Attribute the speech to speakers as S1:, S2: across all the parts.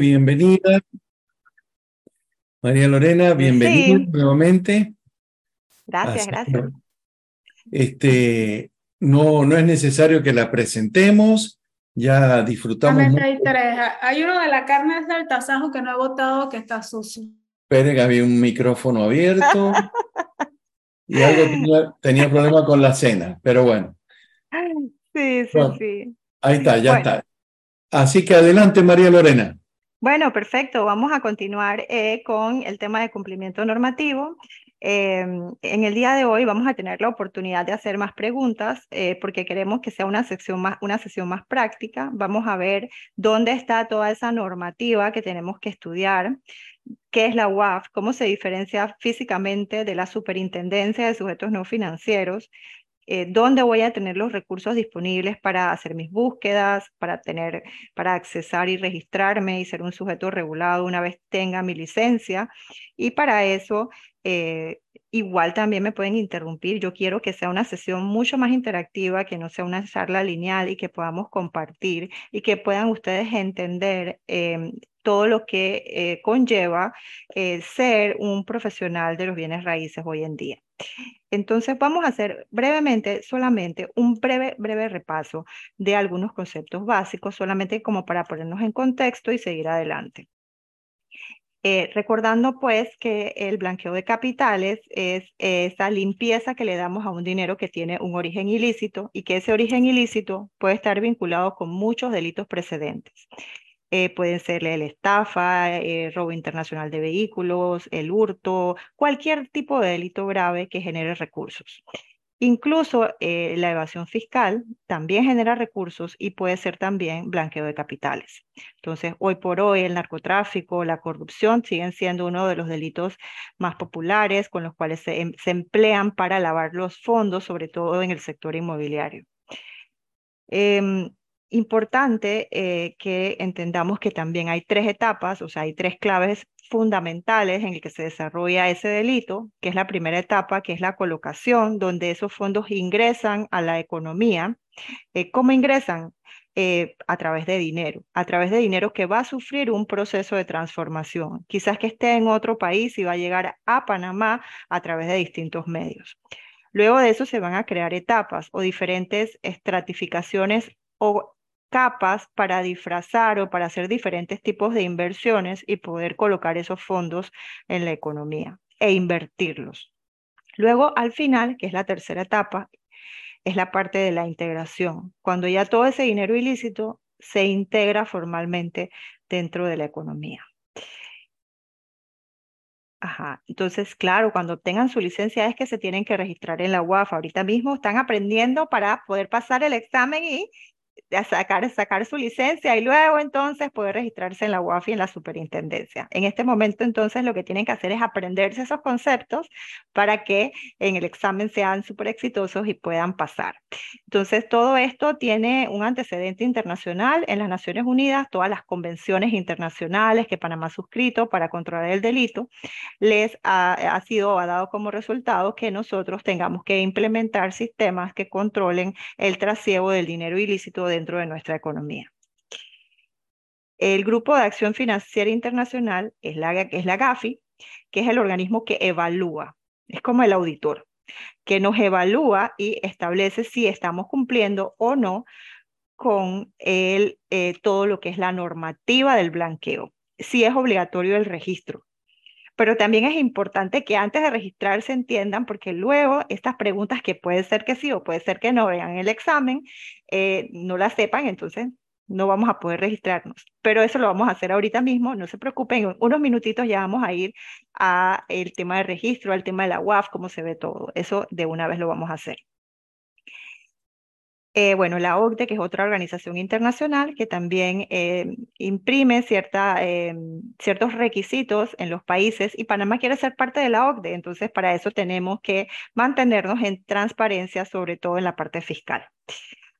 S1: bienvenida. María Lorena, bienvenida nuevamente.
S2: Gracias, gracias.
S1: Este, no, no es necesario que la presentemos, ya disfrutamos.
S3: Hay, tres. hay uno de la carne del tasajo que no he votado que está sucio.
S1: Espere que había un micrófono abierto y algo tenía, tenía problema con la cena, pero bueno.
S2: Sí, sí, sí.
S1: Ahí está, ya está. Así que adelante, María Lorena.
S2: Bueno, perfecto. Vamos a continuar eh, con el tema de cumplimiento normativo. Em, en el día de hoy vamos a tener la oportunidad de hacer más preguntas eh, porque queremos que sea una, sección más, una sesión más práctica. Vamos a ver dónde está toda esa normativa que tenemos que estudiar, qué es la UAF, cómo se diferencia físicamente de la Superintendencia de Sujetos No Financieros, eh, dónde voy a tener los recursos disponibles para hacer mis búsquedas, para tener, para accesar y registrarme y ser un sujeto regulado una vez tenga mi licencia. Y para eso, eh, igual también me pueden interrumpir. Yo quiero que sea una sesión mucho más interactiva, que no sea una charla lineal y que podamos compartir y que puedan ustedes entender em, todo lo que eh, conlleva ser un profesional de los bienes raíces hoy en día. Entonces vamos a hacer brevemente, solamente un breve, breve repaso de algunos conceptos básicos, solamente como para ponernos en contexto y seguir adelante. Eh, recordando pues que el blanqueo de capitales es esa limpieza que le damos a un dinero que tiene un origen ilícito y que ese origen ilícito puede estar vinculado con muchos delitos precedentes. Eh, pueden ser el estafa, el robo internacional de vehículos, el hurto, cualquier tipo de delito grave que genere recursos. Incluso eh, la evasión fiscal también genera recursos y puede ser también blanqueo de capitales. Entonces, hoy por hoy el narcotráfico, la corrupción siguen siendo uno de los delitos más populares con los cuales se, em, emplean para lavar los fondos, sobre todo en el sector inmobiliario. Em, importante eh, que entendamos que también hay tres etapas, o sea, hay tres claves fundamentales en el que se desarrolla ese delito, que es la primera etapa, que es la colocación, donde esos fondos ingresan a la economía. Eh, ¿Cómo ingresan? Eh, a través de dinero, a través de dinero que va a sufrir un proceso de transformación. Quizás que esté en otro país y va a llegar a Panamá a través de distintos medios. Luego de eso se van a crear etapas o diferentes estratificaciones o capas para disfrazar o para hacer diferentes tipos de inversiones y poder colocar esos fondos en la economía e invertirlos. Luego, al final, que es la tercera etapa, es la parte de la integración, cuando ya todo ese dinero ilícito se integra formalmente dentro de la economía. Ajá, entonces, claro, cuando tengan su licencia es que se tienen que registrar en la UAF. Ahorita mismo están aprendiendo para poder pasar el examen y sacar, sacar su licencia y luego entonces poder registrarse en la UAFI en la superintendencia. En este momento entonces lo que tienen que hacer es aprenderse esos conceptos para que en el examen sean súper exitosos y puedan pasar. Entonces todo esto tiene un antecedente internacional en las Naciones Unidas, todas las convenciones internacionales que Panamá ha suscrito para controlar el delito, les ha, ha sido ha dado como resultado que nosotros tengamos que implementar sistemas que controlen el trasiego del dinero ilícito dentro de nuestra economía. El Grupo de Acción Financiera Internacional es la, es la GAFI, que es el organismo que evalúa, es como el auditor, que nos evalúa y establece si estamos cumpliendo o no con el, eh, todo lo que es la normativa del blanqueo, si es obligatorio el registro. Pero también es importante que antes de registrarse entiendan, porque luego estas preguntas que puede ser que sí o puede ser que no vean el examen, eh, no las sepan, entonces no vamos a poder registrarnos. Pero eso lo vamos a hacer ahorita mismo, no se preocupen, en unos minutitos ya vamos a ir a el tema de registro, al tema de la UAF, cómo se ve todo. Eso de una vez lo vamos a hacer. Eh, bueno, la OCDE, que es otra organización internacional que también eh, imprime cierta, eh, ciertos requisitos en los países y Panamá quiere ser parte de la OCDE, entonces para eso tenemos que mantenernos en transparencia, sobre todo en la parte fiscal.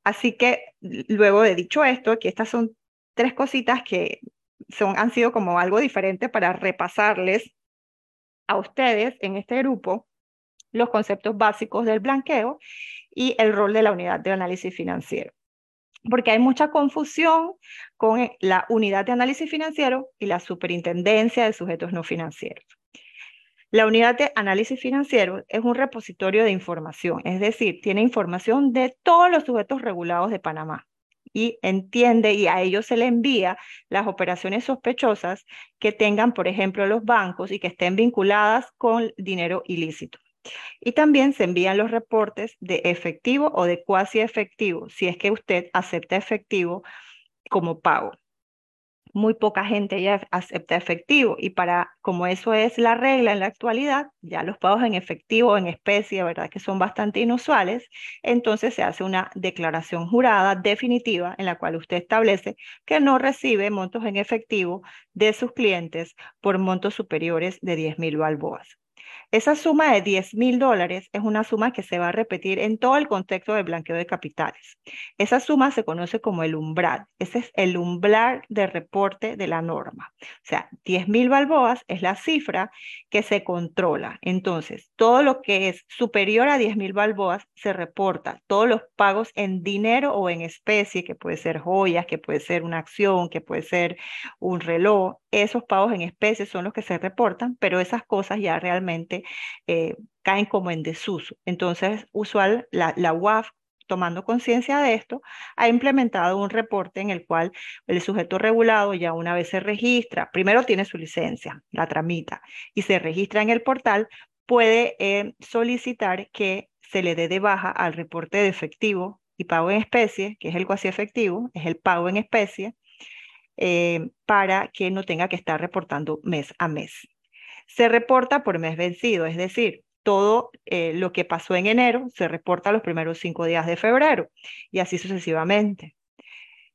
S2: Así que luego de dicho esto, que estas son tres cositas que son, han sido como algo diferente para repasarles a ustedes en este grupo los conceptos básicos del blanqueo y el rol de la unidad de análisis financiero. porque hay mucha confusión con eh, la unidad de análisis financiero y la superintendencia de sujetos no financieros. La unidad de análisis financiero es un repositorio de información, es decir, tiene información de todos los sujetos regulados de Panamá y entiende y a ellos se le envía las operaciones sospechosas que tengan, por ejemplo, los bancos y que estén vinculadas con dinero ilícito. Y también se envían los reportes de efectivo o de cuasi efectivo, si es que usted acepta efectivo como pago. Muy poca gente ya acepta efectivo y para, como eso es la regla en la actualidad, ya los pagos en efectivo, en especie, ¿verdad? Que son bastante inusuales, entonces se hace una declaración jurada definitiva en la cual usted establece que no recibe montos en efectivo de sus clientes por montos superiores de 10 mil balboas. Esa suma de 10 mil dólares es una suma que se va a repetir en todo el contexto del blanqueo de capitales. Esa suma se conoce como el umbral. Ese es el umbral de reporte de la norma. O sea, 10 mil balboas es la cifra que se controla. Entonces, todo lo que es superior a 10 mil balboas se reporta. Todos los pagos en dinero o en especie, que puede ser joyas, que puede ser una acción, que puede ser un reloj, esos pagos en especie son los que se reportan, pero esas cosas ya realmente eh, caen como en desuso. Entonces, usual, la, la UAF tomando conciencia de esto, ha implementado un reporte en el cual el sujeto regulado ya una vez se registra, primero tiene su licencia, la tramita, y se registra en el portal, puede eh, solicitar que se le dé de baja al reporte de efectivo y pago en especie, que es el cuasi efectivo, es el pago en especie, eh, para que no tenga que estar reportando mes a mes se reporta por mes vencido, es decir, todo eh, lo que pasó en enero se reporta los primeros cinco días de febrero y así sucesivamente.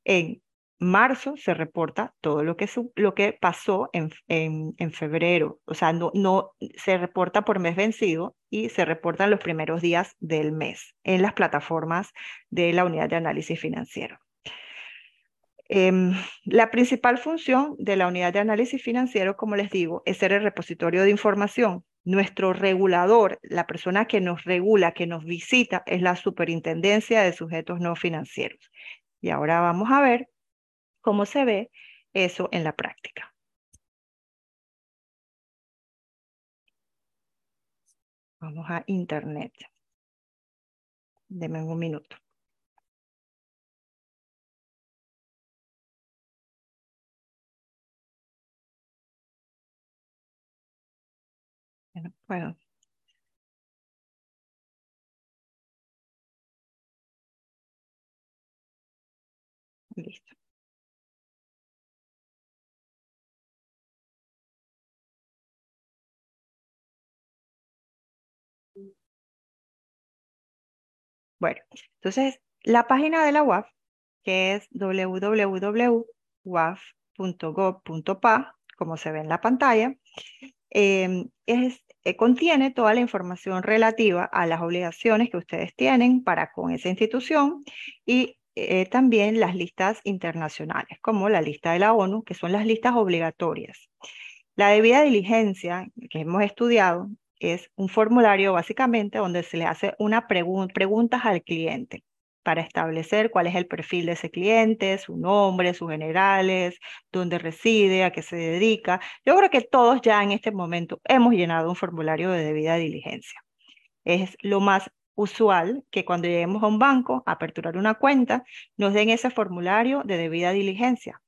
S2: En marzo se reporta todo lo que, lo que pasó en, en, febrero, o sea, no, no se reporta por mes vencido y se reportan los primeros días del mes en las plataformas de la unidad de análisis financiero. Em, la principal función de la unidad de análisis financiero, como les digo, es ser el repositorio de información. Nuestro regulador, la persona que nos regula, que nos visita, es la superintendencia de sujetos no financieros. Y ahora vamos a ver cómo se ve eso en la práctica. Vamos a Internet. Deme un minuto. Bueno, Listo. Bueno, entonces la página de la UAF, que es www.waf.gov.pa, como se ve en la pantalla, em, es eh, contiene toda la información relativa a las obligaciones que ustedes tienen para con esa institución y eh, también las listas internacionales, como la lista de la ONU, que son las listas obligatorias. La debida diligencia que hemos estudiado es un formulario básicamente donde se le hace una pregunta preguntas al cliente para establecer cuál es el perfil de ese cliente, su nombre, sus generales, dónde reside, a qué se dedica. Yo creo que todos ya en este momento hemos llenado un formulario de debida diligencia. Es lo más usual que cuando lleguemos a un banco a aperturar una cuenta, nos den ese formulario de debida diligencia.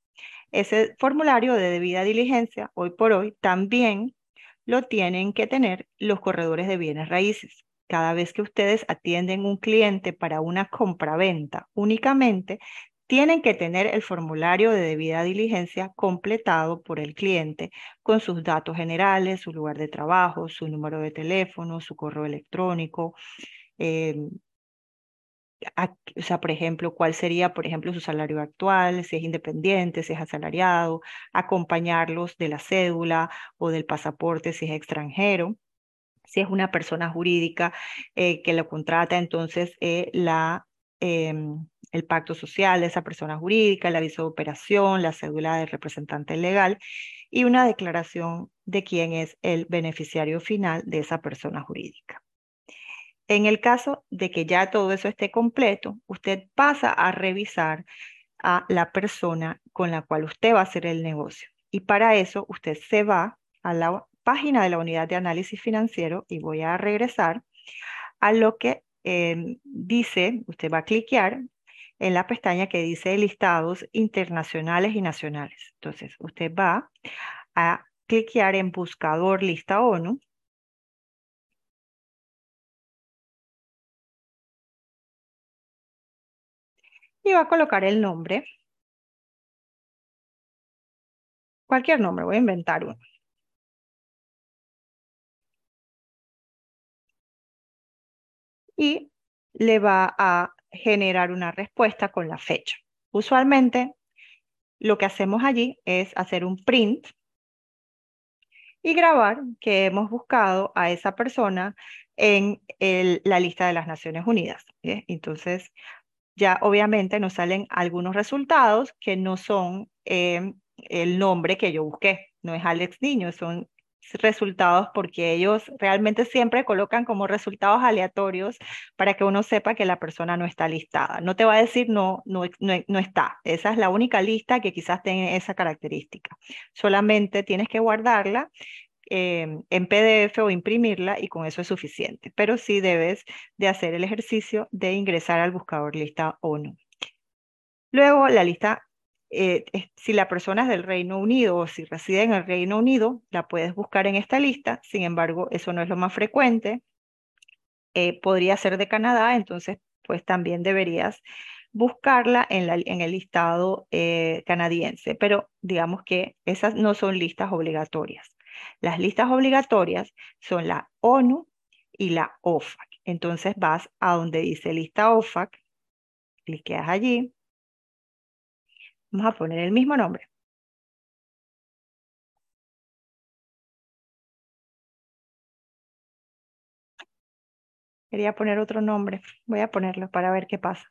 S2: Ese formulario de debida diligencia, hoy por hoy, también lo tienen que tener los corredores de bienes raíces cada vez que ustedes atienden un cliente para una compraventa únicamente, tienen que tener el formulario de debida diligencia completado por el cliente con sus datos generales, su lugar de trabajo, su número de teléfono, su correo electrónico. Eh, o sea, por ejemplo, cuál sería, por ejemplo, su salario actual, si es independiente, si es asalariado, acompañarlos de la cédula o del pasaporte si es extranjero si es una persona jurídica eh, que lo contrata, entonces eh, la, em, el pacto social de esa persona jurídica, el aviso de operación, la cédula del representante legal y una declaración de quién es el beneficiario final de esa persona jurídica. En el caso de que ya todo eso esté completo, usted pasa a revisar a la persona con la cual usted va a hacer el negocio. Y para eso usted se va a la página de la unidad de análisis financiero y voy a regresar a lo que em, dice, usted va a cliquear en la pestaña que dice listados internacionales y nacionales. Entonces, usted va a cliquear en buscador lista ONU. Y va a colocar el nombre. Cualquier nombre, voy a inventar uno. Y le va a generar una respuesta con la fecha. Usualmente lo que hacemos allí es hacer un print y grabar que hemos buscado a esa persona en la lista de las Naciones Unidas. Entonces, ya obviamente nos salen algunos resultados que no son em, el nombre que yo busqué. No es Alex Niño, son resultados porque ellos realmente siempre colocan como resultados aleatorios para que uno sepa que la persona no está listada. No te va a decir no, no, no, está. Esa es la única lista que quizás tenga esa característica. Solamente tienes que guardarla em, en PDF o imprimirla y con eso es suficiente. Pero sí debes de hacer el ejercicio de ingresar al buscador lista ONU. Luego la lista eh, si la persona es del Reino Unido o si reside en el Reino Unido, la puedes buscar en esta lista. Sin embargo, eso no es lo más frecuente. Eh, podría ser de Canadá, entonces pues también deberías buscarla en, el listado eh, canadiense. Pero digamos que esas no son listas obligatorias. Las listas obligatorias son la ONU y la OFAC. Entonces vas a donde dice lista OFAC, cliqueas allí Vamos a poner el mismo nombre. Quería poner otro nombre. Voy a ponerlo para ver qué pasa.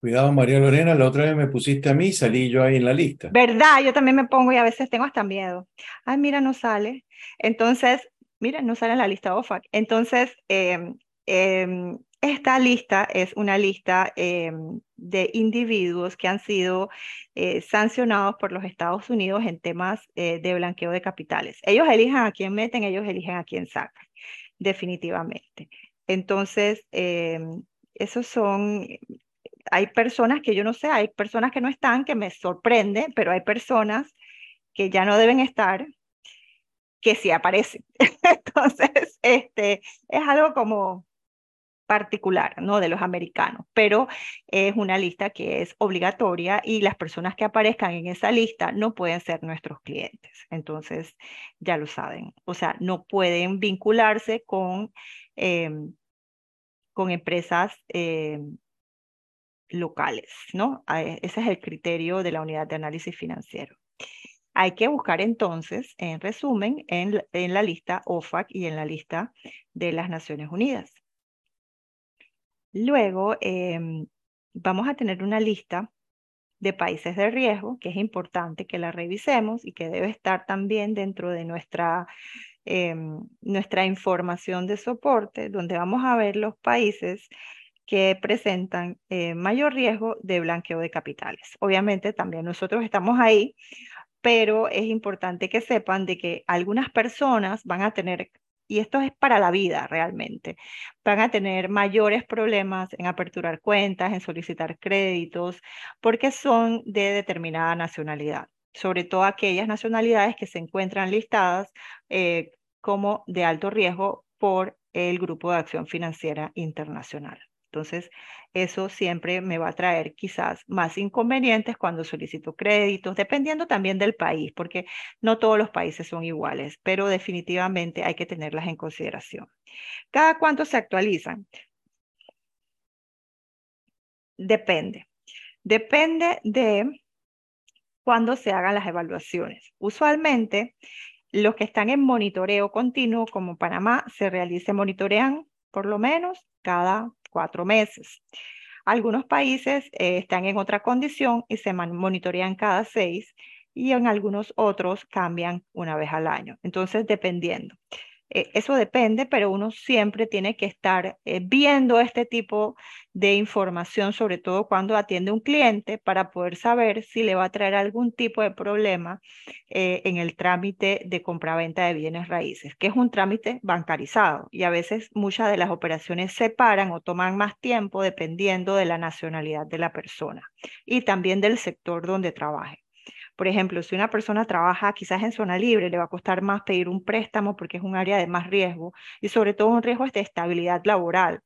S1: Cuidado, María Lorena, la otra vez me pusiste a mí y salí yo ahí en la lista.
S2: ¿Verdad? Yo también me pongo y a veces tengo hasta miedo. Ay, mira, no sale. Entonces, mira, no sale en la lista OFAC. Entonces, eh, esta lista es una lista em, de individuos que han sido eh, sancionados por los Estados Unidos en temas eh, de blanqueo de capitales. Ellos eligen a quién meten, ellos eligen a quién sacan, definitivamente. Entonces, em, esos son, hay personas que yo no sé, hay personas que no están, que me sorprende, pero hay personas que ya no deben estar, que sí aparecen. Entonces, este, es algo como particular, ¿no? De los americanos, pero es una lista que es obligatoria y las personas que aparezcan en esa lista no pueden ser nuestros clientes. Entonces, ya lo saben. O sea, no pueden vincularse con, em, con empresas em, locales, ¿no? Ese es el criterio de la unidad de análisis financiero. Hay que buscar entonces, en resumen, en, en la lista OFAC y en la lista de las Naciones Unidas. Luego, em, vamos a tener una lista de países de riesgo, que es importante que la revisemos y que debe estar también dentro de nuestra, em, nuestra información de soporte, donde vamos a ver los países que presentan eh, mayor riesgo de blanqueo de capitales. Obviamente también nosotros estamos ahí, pero es importante que sepan de que algunas personas van a tener y esto es para la vida realmente, van a tener mayores problemas en aperturar cuentas, en solicitar créditos, porque son de determinada nacionalidad, sobre todo aquellas nacionalidades que se encuentran listadas eh, como de alto riesgo por el Grupo de Acción Financiera Internacional. Entonces, eso siempre me va a traer quizás más inconvenientes cuando solicito créditos, dependiendo también del país, porque no todos los países son iguales, pero definitivamente hay que tenerlas en consideración. ¿Cada cuánto se actualizan? Depende. Depende de cuándo se hagan las evaluaciones. Usualmente, los que están en monitoreo continuo, como Panamá, se realice monitorean por lo menos cada cuatro meses. Algunos países eh, están en otra condición y se monitorean cada seis y en algunos otros cambian una vez al año. Entonces, dependiendo. Eh, eso depende, pero uno siempre tiene que estar eh, viendo este tipo de información, sobre todo cuando atiende un cliente, para poder saber si le va a traer algún tipo de problema eh, en el trámite de compraventa de bienes raíces, que es un trámite bancarizado y a veces muchas de las operaciones se paran o toman más tiempo dependiendo de la nacionalidad de la persona y también del sector donde trabaje. Por ejemplo, si una persona trabaja quizás en zona libre, le va a costar más pedir un préstamo porque es un área de más riesgo y sobre todo un riesgo de estabilidad laboral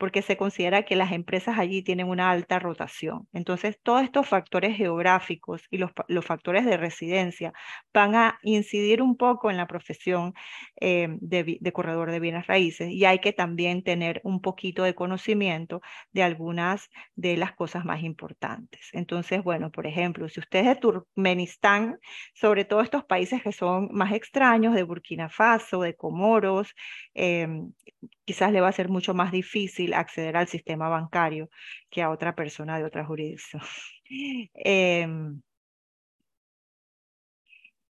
S2: porque se considera que las empresas allí tienen una alta rotación. Entonces, todos estos factores geográficos y los, factores de residencia van a incidir un poco en la profesión eh, de, corredor de bienes raíces y hay que también tener un poquito de conocimiento de algunas de las cosas más importantes. Entonces, bueno, por ejemplo, si usted es de Turkmenistán, sobre todo estos países que son más extraños, de Burkina Faso, de Comoros, em, quizás le va a ser mucho más difícil acceder al sistema bancario que a otra persona de otra jurisdicción. Em,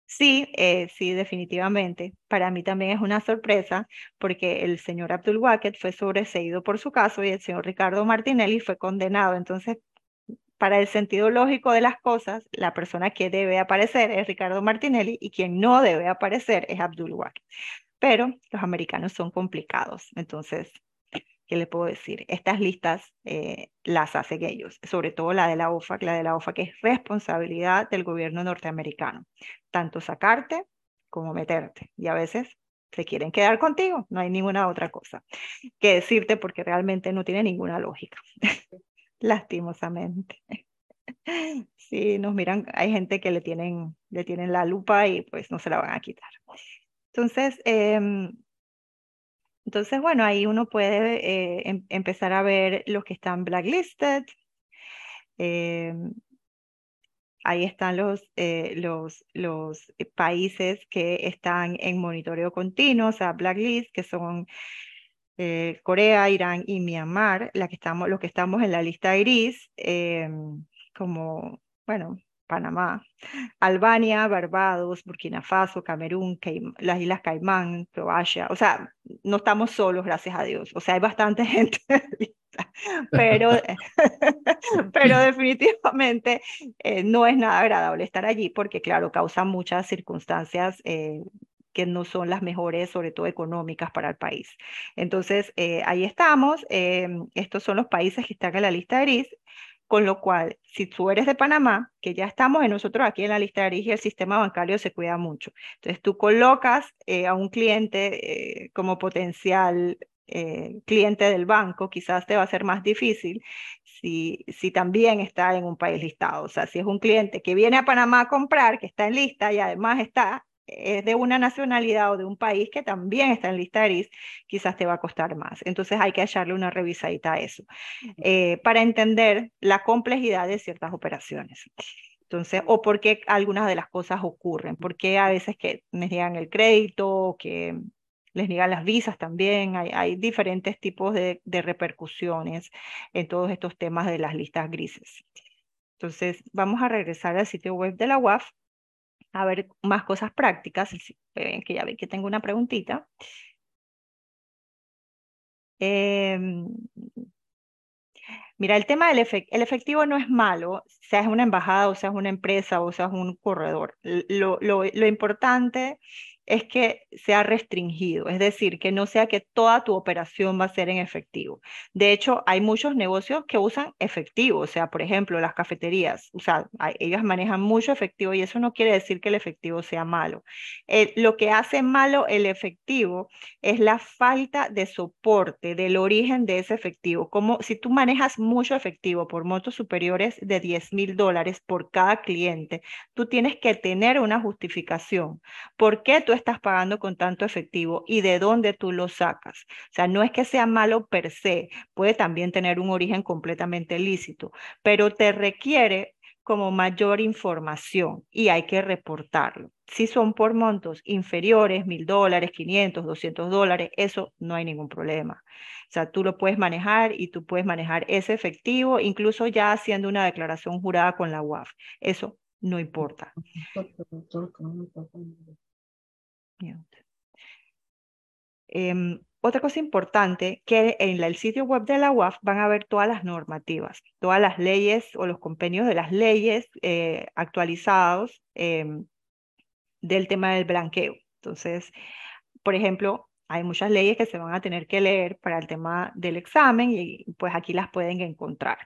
S2: sí, eh, sí, definitivamente. Para mí también es una sorpresa porque el señor Abdul Waket fue sobreseído por su caso y el señor Ricardo Martinelli fue condenado. Entonces, para el sentido lógico de las cosas, la persona que debe aparecer es Ricardo Martinelli y quien no debe aparecer es Abdul Waket pero los americanos son complicados. Entonces, ¿qué le puedo decir? Estas listas eh, las hacen ellos, sobre todo la de la OFAC, la de la OFAC es responsabilidad del gobierno norteamericano, tanto sacarte como meterte. Y a veces se quieren quedar contigo, no hay ninguna otra cosa que decirte porque realmente no tiene ninguna lógica, lastimosamente. Sí, nos miran, hay gente que le tienen, le tienen la lupa y pues no se la van a quitar. Entonces, em, entonces, bueno, ahí uno puede eh, em, empezar a ver los que están blacklisted. Em, ahí están los, eh, los, los países que están en monitoreo continuo, o sea, blacklist, que son eh, Corea, Irán y Myanmar, la que estamos, los que estamos en la lista gris, como, bueno, Panamá, Albania, Barbados, Burkina Faso, Camerún, las Islas Caimán, Croacia. O sea, no estamos solos, gracias a Dios. O sea, hay bastante gente, pero, pero definitivamente eh, no es nada agradable estar allí porque, claro, causa muchas circunstancias. Eh, que no son las mejores, sobre todo económicas para el país. Entonces, eh, ahí estamos. estos son los países que están en la lista gris. Con lo cual, si tú eres de Panamá, que ya estamos en nosotros aquí en la lista de origen, el sistema bancario se cuida mucho. Entonces, tú colocas eh, a un cliente eh, como potencial eh, cliente del banco, quizás te va a ser más difícil si, si también está en un país listado. O sea, si es un cliente que viene a Panamá a comprar, que está en lista y además está es de una nacionalidad o de un país que también está en lista gris, quizás te va a costar más. Entonces hay que echarle una revisadita a eso eh, para entender la complejidad de ciertas operaciones. Entonces, o por qué algunas de las cosas ocurren, por qué a veces que les niegan el crédito, que les niegan las visas también, hay, hay diferentes tipos de, de repercusiones en todos estos temas de las listas grises. Entonces, vamos a regresar al sitio web de la UAF a ver más cosas prácticas, que ya ven que tengo una preguntita. Em, mira, el tema del el efectivo no es malo, seas una embajada o seas una empresa o seas un corredor. Lo, lo importante es que sea restringido, es decir, que no sea que toda tu operación va a ser en efectivo. De hecho, hay muchos negocios que usan efectivo, o sea, por ejemplo, las cafeterías, o sea, ellas manejan mucho efectivo y eso no quiere decir que el efectivo sea malo. Eh, lo que hace malo el efectivo es la falta de soporte del origen de ese efectivo. Como si tú manejas mucho efectivo por montos superiores de 10 mil dólares por cada cliente, tú tienes que tener una justificación. ¿Por qué estás pagando con tanto efectivo y de dónde tú lo sacas. O sea, no es que sea malo per se, puede también tener un origen completamente lícito, pero te requiere como mayor información y hay que reportarlo. Si son por montos inferiores, mil dólares, 500, 200 dólares, eso no hay ningún problema. O sea, tú lo puedes manejar y tú puedes manejar ese efectivo, incluso ya haciendo una declaración jurada con la UAF. Eso no importa. Em, otra cosa importante, que en el sitio web de la UAF van a ver todas las normativas, todas las leyes o los compendios de las leyes eh, actualizados em, del tema del blanqueo. Entonces, por ejemplo, hay muchas leyes que se van a tener que leer para el tema del examen y pues aquí las pueden encontrar.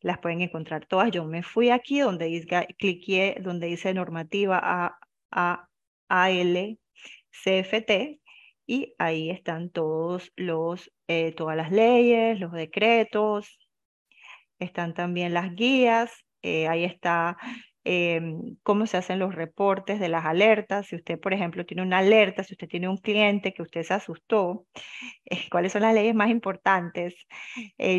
S2: Las pueden encontrar todas. Yo me fui aquí donde dice, cliqué donde dice normativa A, AL, CFT y ahí están todos los, eh, todas las leyes, los decretos, están también las guías, eh, ahí está Em, cómo se hacen los reportes de las alertas. Si usted, por ejemplo, tiene una alerta, si usted tiene un cliente que usted se asustó, eh, cuáles son las leyes más importantes.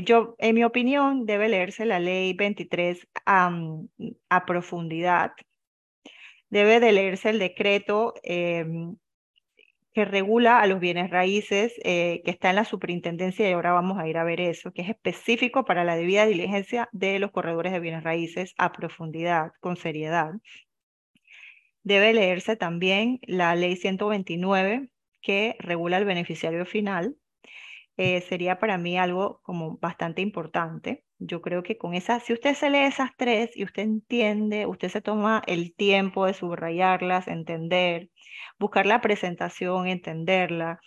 S2: Yo, en mi opinión, debe leerse la ley 23 a profundidad. Debe de leerse el decreto em, que regula a los bienes raíces, eh, que está en la superintendencia y ahora vamos a ir a ver eso, que es específico para la debida diligencia de los corredores de bienes raíces a profundidad, con seriedad. Debe leerse también la ley 129 que regula el beneficiario final. Eh, sería para mí algo como bastante importante. Yo creo que con esas, si usted se lee esas tres y usted entiende, usted se toma el tiempo de subrayarlas, entender, buscar la presentación, entenderla,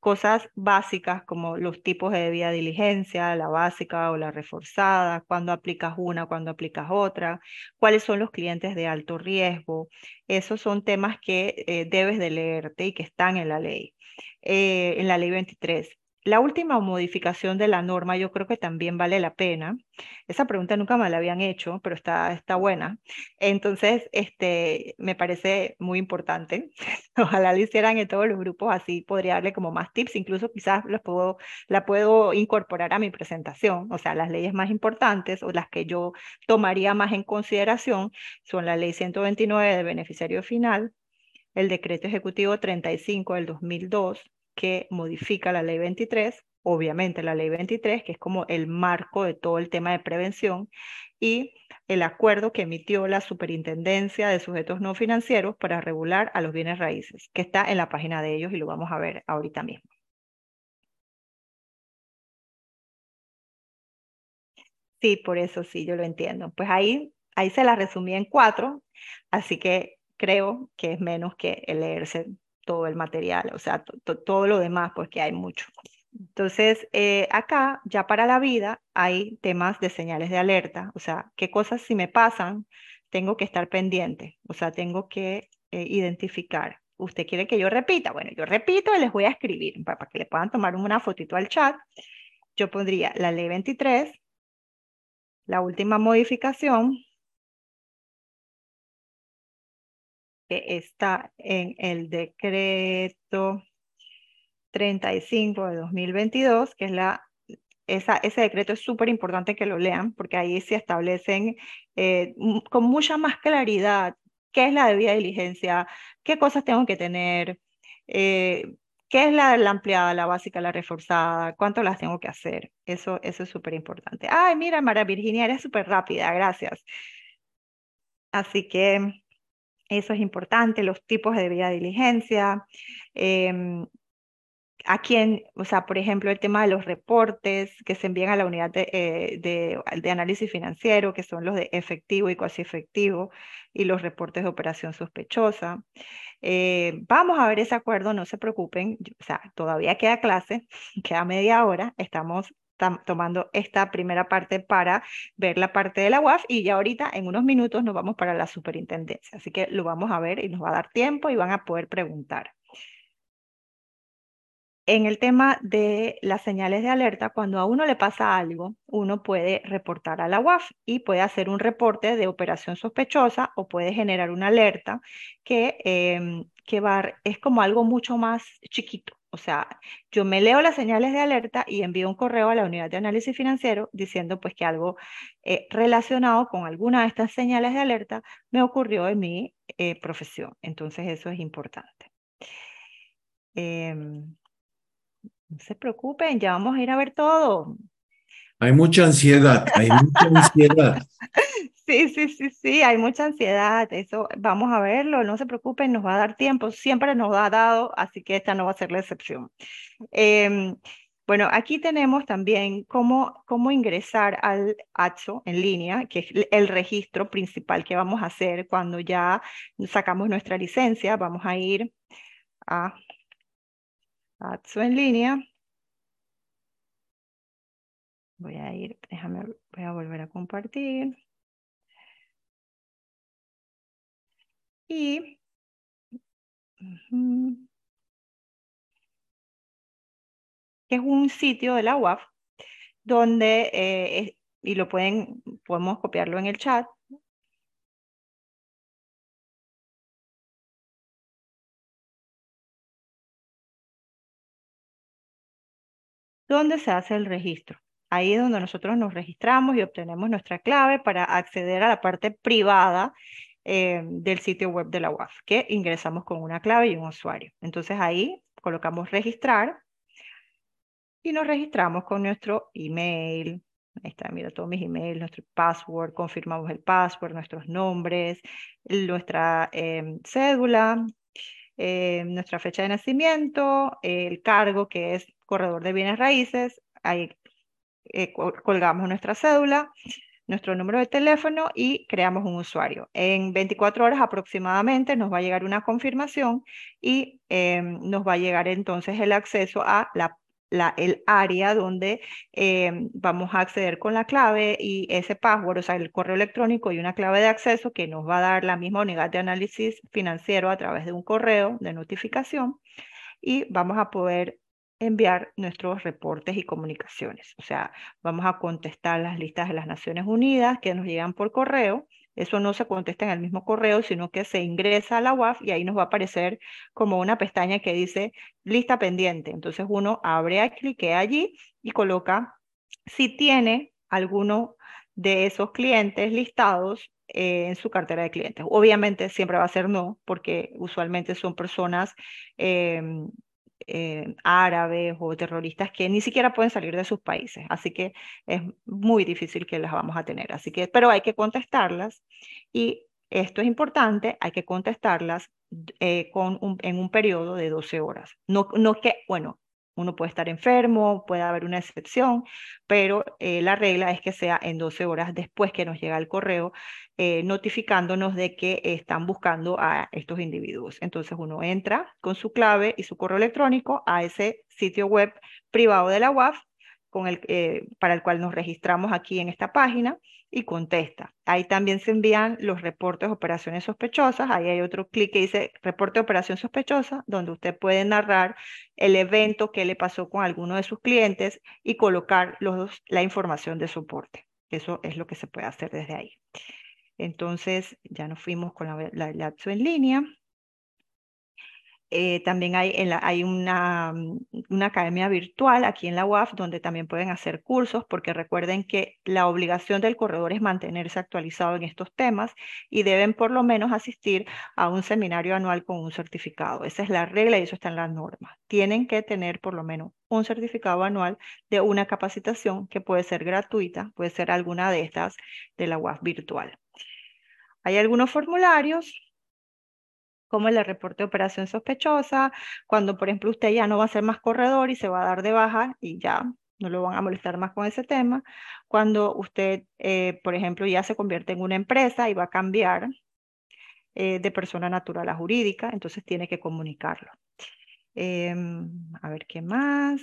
S2: cosas básicas como los tipos de debida diligencia, la básica o la reforzada, cuándo aplicas una, cuándo aplicas otra, cuáles son los clientes de alto riesgo. Esos son temas que eh, debes de leerte y que están en la ley, eh, en la ley 23. La última modificación de la norma yo creo que también vale la pena. Esa pregunta nunca me la habían hecho, pero está, está buena. Entonces, este, me parece muy importante. Ojalá lo hicieran en todos los grupos, así podría darle como más tips. Incluso quizás los puedo, la puedo incorporar a mi presentación. O sea, las leyes más importantes o las que yo tomaría más en consideración son la ley 129 de beneficiario final, el decreto ejecutivo 35 del 2002, que modifica la ley 23, obviamente la ley 23, que es como el marco de todo el tema de prevención, y el acuerdo que emitió la Superintendencia de Sujetos No Financieros para regular a los bienes raíces, que está en la página de ellos y lo vamos a ver ahorita mismo. Sí, por eso sí, yo lo entiendo. Pues ahí, ahí se la resumí en cuatro, así que creo que es menos que el leerse todo el material, o sea, todo lo demás, porque hay mucho. Entonces, eh, acá, ya para la vida, hay temas de señales de alerta, o sea, qué cosas si me pasan, tengo que estar pendiente, o sea, tengo que eh, identificar. ¿Usted quiere que yo repita? Bueno, yo repito y les voy a escribir para, para que le puedan tomar una fotito al chat. Yo pondría la ley 23, la última modificación, que está en el decreto 35 de 2022, que es la, esa, ese decreto es súper importante que lo lean, porque ahí se establecen eh, con mucha más claridad qué es la debida diligencia, qué cosas tengo que tener, eh, qué es la, ampliada, la básica, la reforzada, cuánto las tengo que hacer. Eso, eso es súper importante. Ay, mira, Mara Virginia, eres súper rápida, gracias. Así que eso es importante, los tipos de debida diligencia. Eh, a quién, o sea, por ejemplo, el tema de los reportes que se envían a la unidad de, eh, de, análisis financiero, que son los de efectivo y cuasi efectivo, y los reportes de operación sospechosa. Eh, vamos a ver ese acuerdo, no se preocupen, o sea, todavía queda clase, queda media hora, estamos tomando esta primera parte para ver la parte de la UAF y ya ahorita en unos minutos nos vamos para la superintendencia. Así que lo vamos a ver y nos va a dar tiempo y van a poder preguntar. En el tema de las señales de alerta, cuando a uno le pasa algo, uno puede reportar a la UAF y puede hacer un reporte de operación sospechosa o puede generar una alerta que, eh, que va, es como algo mucho más chiquito. O sea, yo me leo las señales de alerta y envío un correo a la unidad de análisis financiero diciendo pues que algo eh, relacionado con alguna de estas señales de alerta me ocurrió en mi eh, profesión. Entonces eso es importante. Em, no se preocupen, ya vamos a ir a ver todo.
S1: Hay mucha ansiedad, hay mucha ansiedad.
S2: Sí, sí, sí, sí, hay mucha ansiedad, eso vamos a verlo, no se preocupen, nos va a dar tiempo, siempre nos ha dado, así que esta no va a ser la excepción. Em, bueno, aquí tenemos también cómo, cómo ingresar al ATSO en línea, que es el registro principal que vamos a hacer cuando ya sacamos nuestra licencia. Vamos a ir a ATSO en línea. Voy a ir, déjame, voy a volver a compartir. Y es un sitio de la UAF donde, eh, y lo pueden, podemos copiarlo en el chat, donde se hace el registro. Ahí es donde nosotros nos registramos y obtenemos nuestra clave para acceder a la parte privada eh, del sitio web de la UAF, que ingresamos con una clave y un usuario. Entonces ahí colocamos registrar y nos registramos con nuestro email. Ahí está, mira todos mis emails, nuestro password, confirmamos el password, nuestros nombres, nuestra em, cédula, em, nuestra fecha de nacimiento, el cargo que es corredor de bienes raíces, ahí eh, colgamos nuestra cédula, nuestro número de teléfono y creamos un usuario. En 24 horas aproximadamente nos va a llegar una confirmación y em, nos va a llegar entonces el acceso a la, la el área donde em, vamos a acceder con la clave y ese password, o sea, el correo electrónico y una clave de acceso que nos va a dar la misma unidad de análisis financiero a través de un correo de notificación y vamos a poder enviar nuestros reportes y comunicaciones. O sea, vamos a contestar las listas de las Naciones Unidas que nos llegan por correo. Eso no se contesta en el mismo correo, sino que se ingresa a la UAF y ahí nos va a aparecer como una pestaña que dice lista pendiente. Entonces uno abre, clique allí y coloca si tiene alguno de esos clientes listados eh, en su cartera de clientes. Obviamente siempre va a ser no, porque usualmente son personas em, eh, árabes o terroristas que ni siquiera pueden salir de sus países. Así que es muy difícil que las vamos a tener. Así que, pero hay que contestarlas y esto es importante, hay que contestarlas eh, con en un periodo de 12 horas. No, no que, bueno, uno puede estar enfermo, puede haber una excepción, pero eh, la regla es que sea en 12 horas después que nos llega el correo eh, notificándonos de que están buscando a estos individuos. Entonces uno entra con su clave y su correo electrónico a ese sitio web privado de la UAF eh, para el cual nos registramos aquí en esta página y contesta. Ahí también se envían los reportes de operaciones sospechosas. Ahí hay otro clic que dice reporte de operación sospechosa, donde usted puede narrar el evento que le pasó con alguno de sus clientes y colocar los, la información de soporte. Eso es lo que se puede hacer desde ahí. Entonces, ya nos fuimos con la, la, en línea. Eh, también hay, hay una, mm, una, academia virtual aquí en la UAF donde también pueden hacer cursos porque recuerden que la obligación del corredor es mantenerse actualizado en estos temas y deben por lo menos asistir a un seminario anual con un certificado. Esa es la regla y eso está en las normas. Tienen que tener por lo menos un certificado anual de una capacitación que puede ser gratuita, puede ser alguna de estas de la UAF virtual. Hay algunos formularios como el reporte operación sospechosa, cuando por ejemplo usted ya no va a ser más corredor y se va a dar de baja y ya no lo van a molestar más con ese tema, cuando usted, eh, por ejemplo, ya se convierte en una empresa y va a cambiar eh, de persona natural a jurídica, entonces tiene que comunicarlo. Em, a ver qué más.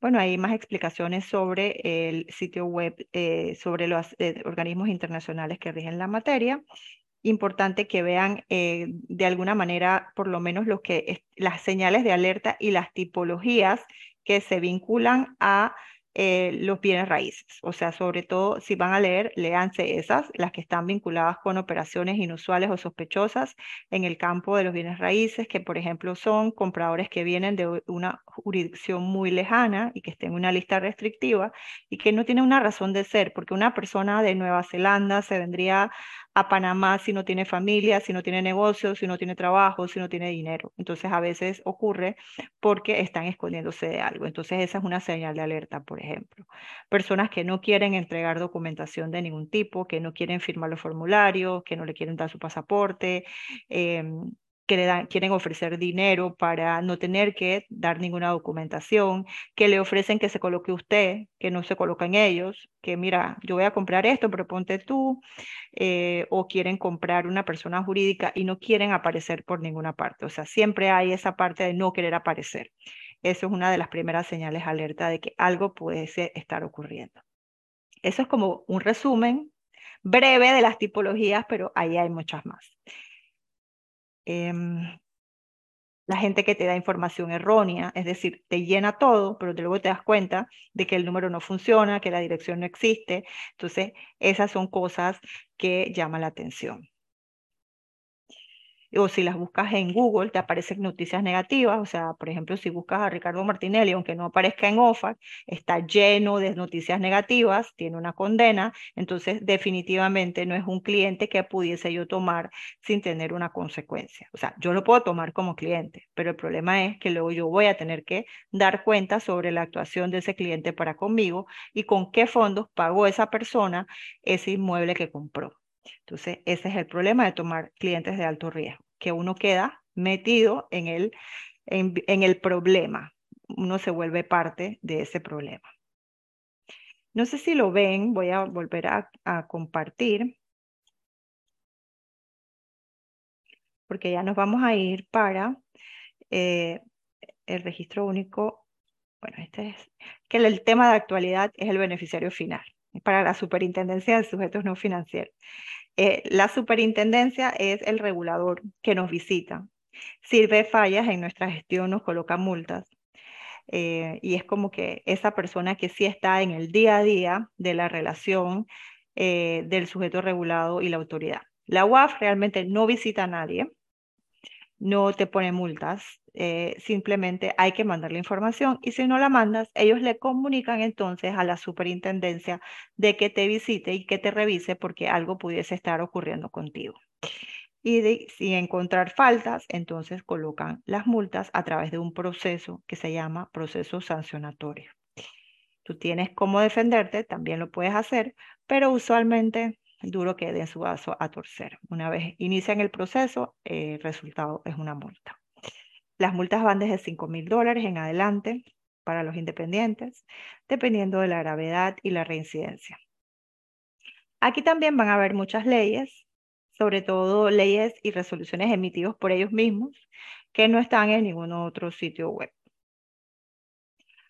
S2: Bueno, hay más explicaciones sobre el sitio web, eh, sobre los organismos internacionales que rigen la materia importante que vean eh, de alguna manera por lo menos lo que las señales de alerta y las tipologías que se vinculan a eh, los bienes raíces. O sea, sobre todo si van a leer, léanse esas, las que están vinculadas con operaciones inusuales o sospechosas en el campo de los bienes raíces, que por ejemplo son compradores que vienen de una jurisdicción muy lejana y que estén en una lista restrictiva y que no tienen una razón de ser, porque una persona de Nueva Zelanda se vendría a Panamá si no tiene familia, si no tiene negocio, si no tiene trabajo, si no tiene dinero. Entonces a veces ocurre porque están escondiéndose de algo. Entonces esa es una señal de alerta, por ejemplo. Personas que no quieren entregar documentación de ningún tipo, que no quieren firmar los formularios, que no le quieren dar su pasaporte, em, que le dan, quieren ofrecer dinero para no tener que dar ninguna documentación, que le ofrecen que se coloque usted, que no se colocan ellos, que mira, yo voy a comprar esto, pero ponte tú, eh, o quieren comprar una persona jurídica y no quieren aparecer por ninguna parte. O sea, siempre hay esa parte de no querer aparecer. Eso es una de las primeras señales alerta de que algo puede estar ocurriendo. Eso es como un resumen breve de las tipologías, pero ahí hay muchas más. Em, la gente que te da información errónea, es decir, te llena todo, pero luego te das cuenta de que el número no funciona, que la dirección no existe. Entonces, esas son cosas que llaman la atención o si las buscas en Google, te aparecen noticias negativas. O sea, por ejemplo, si buscas a Ricardo Martinelli, aunque no aparezca en OFAC, está lleno de noticias negativas, tiene una condena, entonces definitivamente no es un cliente que pudiese yo tomar sin tener una consecuencia. O sea, yo lo puedo tomar como cliente, pero el problema es que luego yo voy a tener que dar cuenta sobre la actuación de ese cliente para conmigo y con qué fondos pagó esa persona ese inmueble que compró. Entonces, ese es el problema de tomar clientes de alto riesgo, que uno queda metido en el, en, el problema, uno se vuelve parte de ese problema. No sé si lo ven, voy a volver a, compartir, porque ya nos vamos a ir para eh, el registro único. Bueno, este es que el tema de actualidad es el beneficiario final para la superintendencia de sujetos no financieros. Eh, la superintendencia es el regulador que nos visita. Sirve fallas en nuestra gestión, nos coloca multas. Eh, y es como que esa persona que sí está en el día a día de la relación eh, del sujeto regulado y la autoridad. La UAF realmente no visita a nadie, no te pone multas, eh, simplemente hay que mandar la información y si no la mandas, ellos le comunican entonces a la superintendencia de que te visite y que te revise porque algo pudiese estar ocurriendo contigo. Y si encontrar faltas, entonces colocan las multas a través de un proceso que se llama proceso sancionatorio. Tú tienes cómo defenderte, también lo puedes hacer, pero usualmente duro que den su vaso a torcer. Una vez inician el proceso, el resultado es una multa. Las multas van desde 5 mil dólares en adelante para los independientes, dependiendo de la gravedad y la reincidencia. Aquí también van a haber muchas leyes, sobre todo leyes y resoluciones emitidas por ellos mismos, que no están en ningún otro sitio web.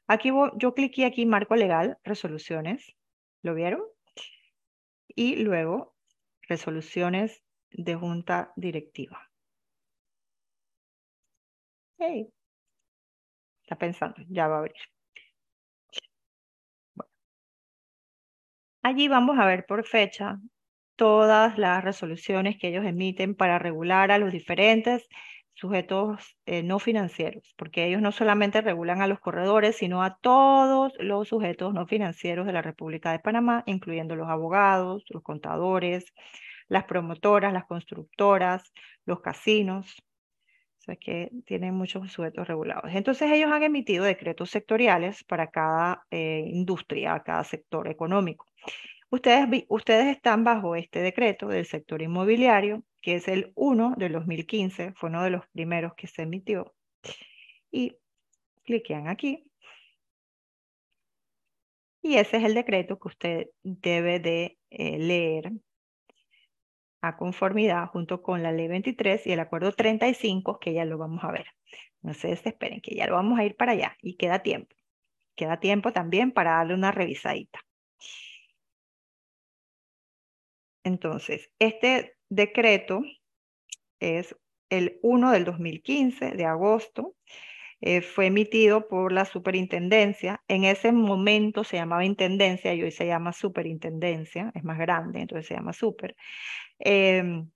S2: Aquí yo cliqué aquí marco legal, resoluciones, ¿lo vieron? Y luego resoluciones de junta directiva. Está pensando, ya va a abrir. Allí vamos a ver por fecha todas las resoluciones que ellos emiten para regular a los diferentes sujetos eh, no financieros, porque ellos no solamente regulan a los corredores, sino a todos los sujetos no financieros de la República de Panamá, incluyendo los abogados, los contadores, las promotoras, las constructoras, los casinos, o sea que tienen muchos sujetos regulados. Entonces ellos han emitido decretos sectoriales para cada eh, industria, cada sector económico. Ustedes, están bajo este decreto del sector inmobiliario, que es el 1 del 2015, fue uno de los primeros que se emitió. Y cliquean aquí. Y ese es el decreto que usted debe de eh, leer a conformidad junto con la ley 23 y el acuerdo 35, que ya lo vamos a ver. No se desesperen, que ya lo vamos a ir para allá y queda tiempo. Queda tiempo también para darle una revisadita. Entonces, este decreto es el 1 del 2015, de agosto, eh, fue emitido por la superintendencia. En ese momento se llamaba intendencia y hoy se llama superintendencia, es más grande, entonces se llama super. Em,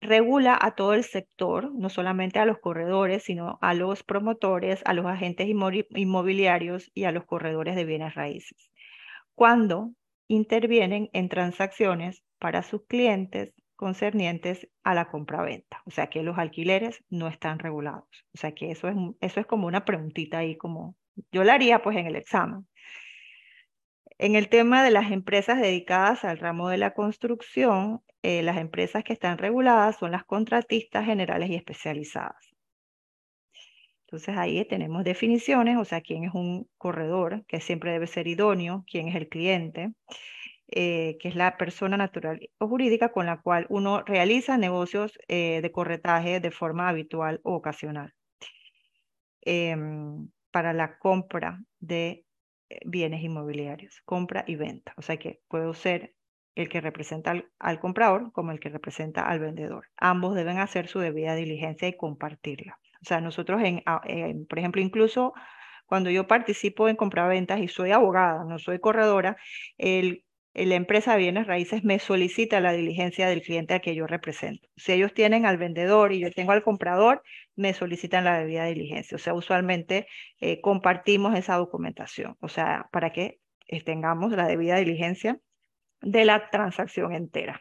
S2: regula a todo el sector, no solamente a los corredores, sino a los promotores, a los agentes inmobiliarios y a los corredores de bienes raíces. Cuando intervienen en transacciones para sus clientes concernientes a la compraventa. O sea que los alquileres no están regulados. O sea que eso es, eso es como una preguntita ahí, como yo la haría pues en el examen. En el tema de las empresas dedicadas al ramo de la construcción, eh, las empresas que están reguladas son las contratistas generales y especializadas. Entonces ahí tenemos definiciones, o sea, quién es un corredor, que siempre debe ser idóneo, quién es el cliente, eh, que es la persona natural o jurídica con la cual uno realiza negocios eh, de corretaje de forma habitual o ocasional em, para la compra de bienes inmobiliarios, compra y venta. O sea que puedo ser el que representa al, comprador como el que representa al vendedor. Ambos deben hacer su debida diligencia y compartirla. O sea, nosotros, en, por ejemplo, incluso cuando yo participo en compraventas y soy abogada, no soy corredora, el la empresa de bienes raíces me solicita la diligencia del cliente a que yo represento. Si ellos tienen al vendedor y yo tengo al comprador, me solicitan la debida diligencia. O sea, usualmente eh, compartimos esa documentación, o sea, para que tengamos la debida diligencia de la transacción entera.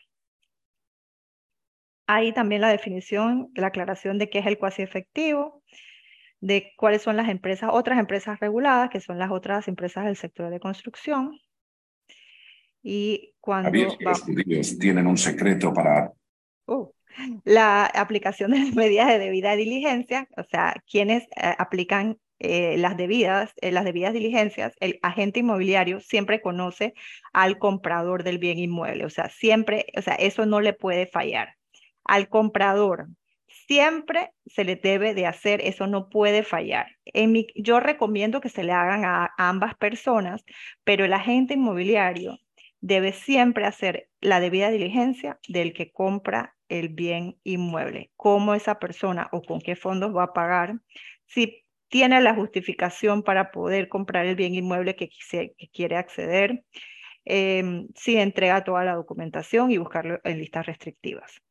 S2: Ahí también la definición, la aclaración de qué es el cuasi efectivo, de cuáles son las empresas, otras empresas reguladas, que son las otras empresas del sector de construcción, y cuando...
S4: los judíos tienen un secreto para...
S2: Uh, la aplicación de las medidas de debida diligencia, o sea, quienes eh, aplican eh, las, debidas, eh, las debidas diligencias, el agente inmobiliario siempre conoce al comprador del bien inmueble, o sea, siempre, o sea, eso no le puede fallar. Al comprador siempre se le debe de hacer, eso no puede fallar. Yo recomiendo que se le hagan a ambas personas, pero el agente inmobiliario debe siempre hacer la debida diligencia del que compra el bien inmueble, cómo esa persona o con qué fondos va a pagar, si tiene la justificación para poder comprar el bien inmueble que, quiere acceder, em, si entrega toda la documentación y buscarlo en listas restrictivas.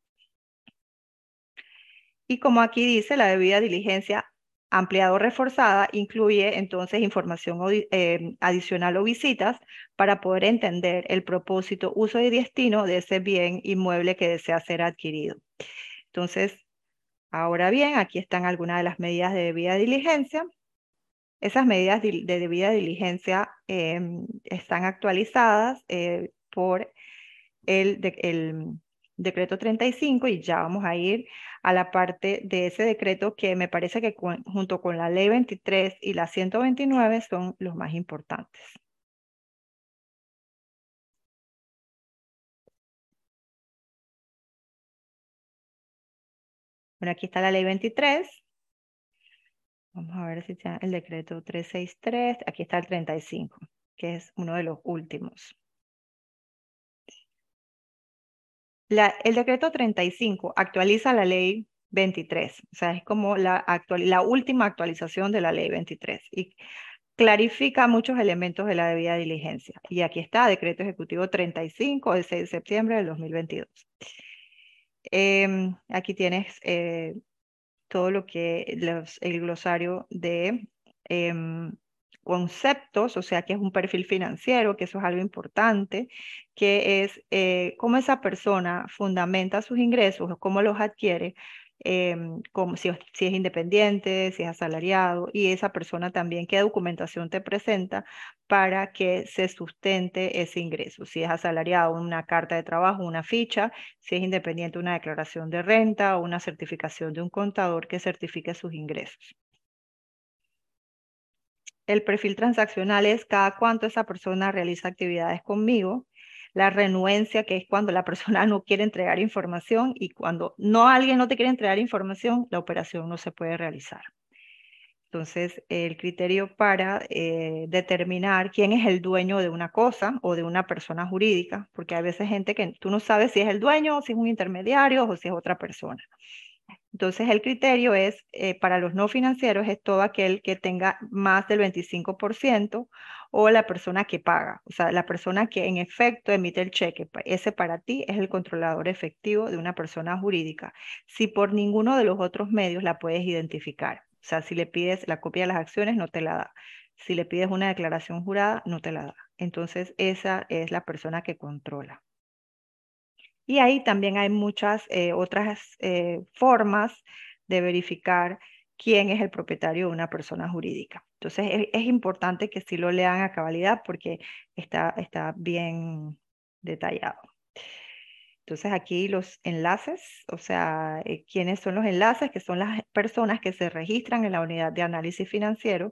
S2: Y como aquí dice, la debida diligencia ampliado reforzada incluye entonces información eh, adicional o visitas para poder entender el propósito, uso y destino de ese bien inmueble que desea ser adquirido. Entonces, ahora bien, aquí están algunas de las medidas de debida diligencia. Esas medidas de, debida diligencia em, están actualizadas eh, por el, el decreto 35 y ya vamos a ir a la parte de ese decreto que me parece que junto con la ley 23 y la 129 son los más importantes. Bueno, aquí está la ley 23. Vamos a ver si está el decreto 363. Aquí está el 35, que es uno de los últimos. El decreto 35 actualiza la ley 23, o sea, es como la, última actualización de la ley 23 y clarifica muchos elementos de la debida diligencia. Y aquí está, decreto ejecutivo 35 del 6 de septiembre del 2022. Em, aquí tienes eh, todo lo que el glosario de em, conceptos, o sea, que es un perfil financiero, que eso es algo importante, que es eh, cómo esa persona fundamenta sus ingresos, cómo los adquiere, em, como si, si, es independiente, si es asalariado, y esa persona también qué documentación te presenta para que se sustente ese ingreso. Si es asalariado, una carta de trabajo, una ficha, si es independiente, una declaración de renta o una certificación de un contador que certifique sus ingresos. El perfil transaccional es cada cuánto esa persona realiza actividades conmigo. La renuencia, que es cuando la persona no quiere entregar información y cuando no alguien no te quiere entregar información, la operación no se puede realizar. Entonces, el criterio para eh, determinar quién es el dueño de una cosa o de una persona jurídica, porque hay veces gente que tú no sabes si es el dueño, si es un intermediario o si es otra persona. Entonces, el criterio es, eh, para los no financieros, es todo aquel que tenga más del 25% o la persona que paga, o sea, la persona que en efecto emite el cheque. Ese para ti es el controlador efectivo de una persona jurídica. Si por ninguno de los otros medios la puedes identificar, o sea, si le pides la copia de las acciones, no te la da. Si le pides una declaración jurada, no te la da. Entonces, esa es la persona que controla. Y ahí también hay muchas eh, otras eh, formas de verificar quién es el propietario de una persona jurídica. Entonces, es, importante que sí lo lean a cabalidad porque está, está bien detallado. Entonces aquí los enlaces, o sea, eh, quiénes son los enlaces, que son las personas que se registran en la unidad de análisis financiero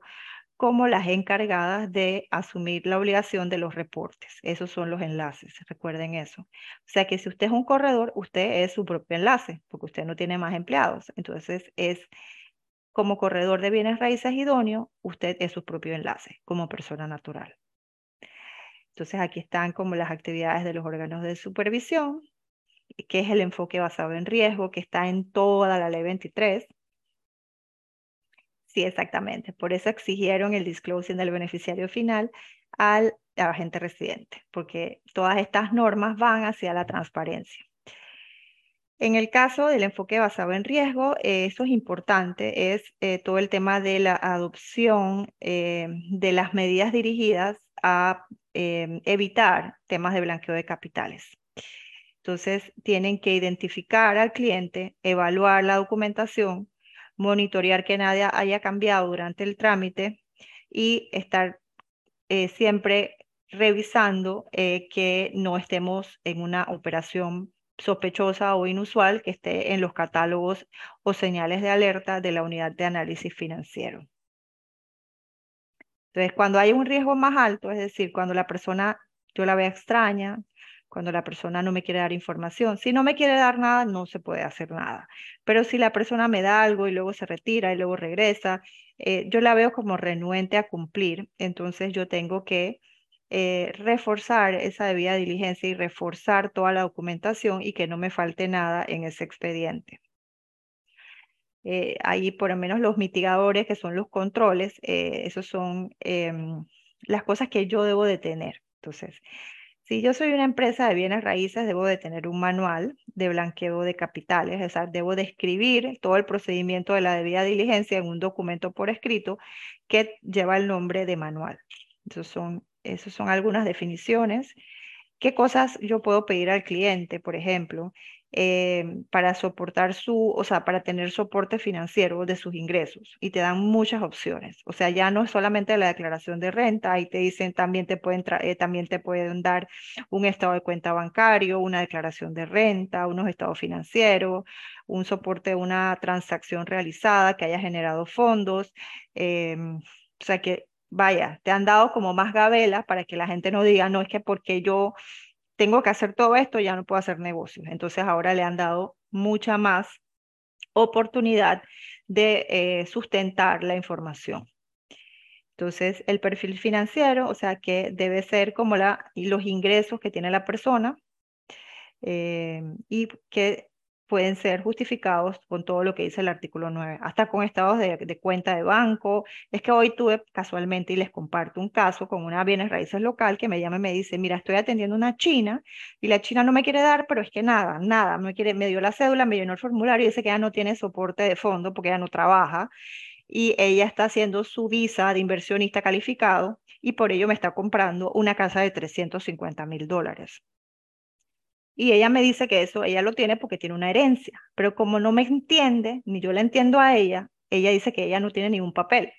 S2: como las encargadas de asumir la obligación de los reportes. Esos son los enlaces, recuerden eso. O sea que si usted es un corredor, usted es su propio enlace, porque usted no tiene más empleados. Entonces es como corredor de bienes raíces idóneo, usted es su propio enlace como persona natural. Entonces aquí están como las actividades de los órganos de supervisión, que es el enfoque basado en riesgo, que está en toda la ley 23. Sí, exactamente. Por eso exigieron el disclosing del beneficiario final al agente residente, porque todas estas normas van hacia la transparencia. En el caso del enfoque basado en riesgo, eh, eso es importante, es eh, todo el tema de la adopción eh, de las medidas dirigidas a evitar temas de blanqueo de capitales. Entonces, tienen que identificar al cliente, evaluar la documentación, monitorear que nada haya cambiado durante el trámite y estar siempre revisando que no estemos en una operación sospechosa o inusual que esté en los catálogos o señales de alerta de la unidad de análisis financiero. Entonces, cuando hay un riesgo más alto, es decir, cuando la persona, yo la veo extraña, cuando la persona no me quiere dar información. Si no me quiere dar nada, no se puede hacer nada. Pero si la persona me da algo y luego se retira y luego regresa, eh, yo la veo como renuente a cumplir. Entonces yo tengo que eh, reforzar esa debida diligencia y reforzar toda la documentación y que no me falte nada en ese expediente. Eh, ahí por lo menos los mitigadores, que son los controles, esos son em, las cosas que yo debo de tener. Entonces, si yo soy una empresa de bienes raíces, debo de tener un manual de blanqueo de capitales, es decir, debo de escribir todo el procedimiento de la debida diligencia en un documento por escrito que lleva el nombre de manual. Esos son esas son algunas definiciones. ¿Qué cosas yo puedo pedir al cliente, por ejemplo, eh, para soportar su, o sea, para tener soporte financiero de sus ingresos? Y te dan muchas opciones. O sea, ya no es solamente la declaración de renta, ahí te dicen también te pueden, eh, también te pueden dar un estado de cuenta bancario, una declaración de renta, unos estados financieros, un soporte de una transacción realizada que haya generado fondos. Em, o sea que vaya, te han dado como más gabelas para que la gente no diga, no es que porque yo tengo que hacer todo esto, ya no puedo hacer negocios. Entonces ahora le han dado mucha más oportunidad de eh, sustentar la información. Entonces, el perfil financiero, o sea, que debe ser como la, los ingresos que tiene la persona eh, y que pueden ser justificados con todo lo que dice el artículo 9, hasta con estados de, cuenta de banco. Es que hoy tuve casualmente y les comparto un caso con una bienes raíces local que me llama y me dice, mira, estoy atendiendo una china y la china no me quiere dar, pero es que nada, nada, me, quiere, me dio la cédula, me llenó el formulario y dice que ya no tiene soporte de fondo porque ya no trabaja y ella está haciendo su visa de inversionista calificado y por ello me está comprando una casa de 350 mil dólares. Y ella me dice que eso ella lo tiene porque tiene una herencia, pero como no me entiende, ni yo la entiendo a ella, ella dice que ella no tiene ningún papel.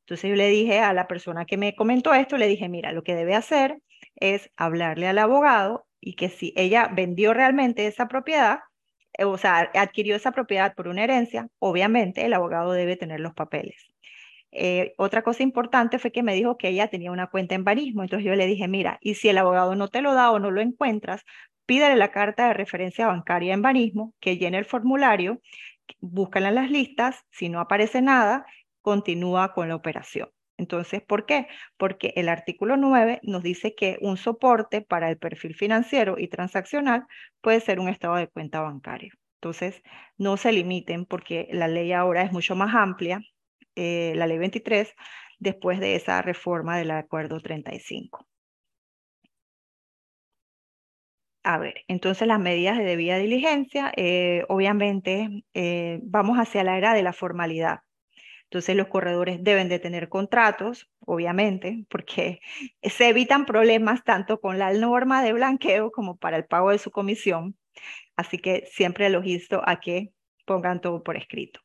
S2: Entonces yo le dije a la persona que me comentó esto, le dije, mira, lo que debe hacer es hablarle al abogado y que si ella vendió realmente esa propiedad, eh, o sea, adquirió esa propiedad por una herencia, obviamente el abogado debe tener los papeles. Eh, otra cosa importante fue que me dijo que ella tenía una cuenta en barismo, entonces yo le dije, mira, y si el abogado no te lo da o no lo encuentras, pídele la carta de referencia bancaria en banismo, que llene el formulario, búscala en las listas, si no aparece nada, continúa con la operación. Entonces, ¿por qué? Porque el artículo 9 nos dice que un soporte para el perfil financiero y transaccional puede ser un estado de cuenta bancario. Entonces, no se limiten porque la ley ahora es mucho más amplia, eh, la ley 23, después de esa reforma del acuerdo 35. A ver, entonces las medidas de debida diligencia, eh, obviamente eh, vamos hacia la era de la formalidad. Entonces los corredores deben de tener contratos, obviamente, porque se evitan problemas tanto con la norma de blanqueo como para el pago de su comisión. Así que siempre los insto a que pongan todo por escrito.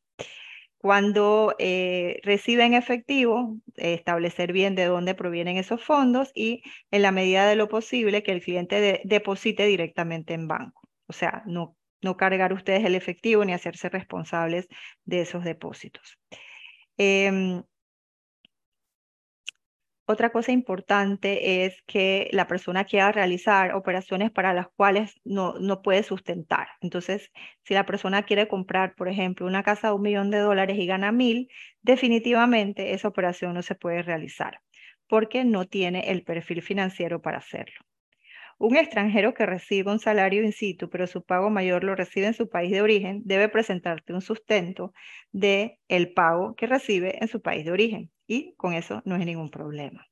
S2: Cuando eh, reciben efectivo, establecer bien de dónde provienen esos fondos y en la medida de lo posible que el cliente deposite directamente en banco. O sea, no, no cargar ustedes el efectivo ni hacerse responsables de esos depósitos. Em, otra cosa importante es que la persona quiera realizar operaciones para las cuales no, no puede sustentar. Entonces, si la persona quiere comprar, por ejemplo, una casa de un millón de dólares y gana mil, definitivamente esa operación no se puede realizar porque no tiene el perfil financiero para hacerlo. Un extranjero que recibe un salario in situ, pero su pago mayor lo recibe en su país de origen, debe presentarte un sustento de el pago que recibe en su país de origen y con eso no hay ningún problema.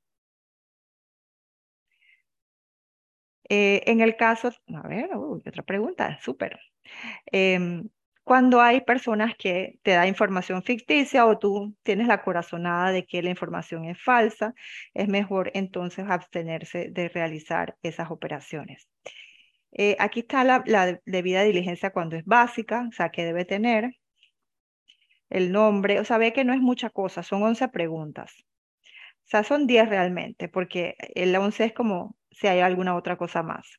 S2: Eh, en el caso, a ver, otra pregunta, súper. Em, cuando hay personas que te da información ficticia o tú tienes la corazonada de que la información es falsa, es mejor entonces abstenerse de realizar esas operaciones. Eh, aquí está la, la, debida diligencia cuando es básica, o sea, que debe tener el nombre, o sea, ve que no es mucha cosa, son 11 preguntas. O sea, son 10 realmente, porque el 11 es como si hay alguna otra cosa más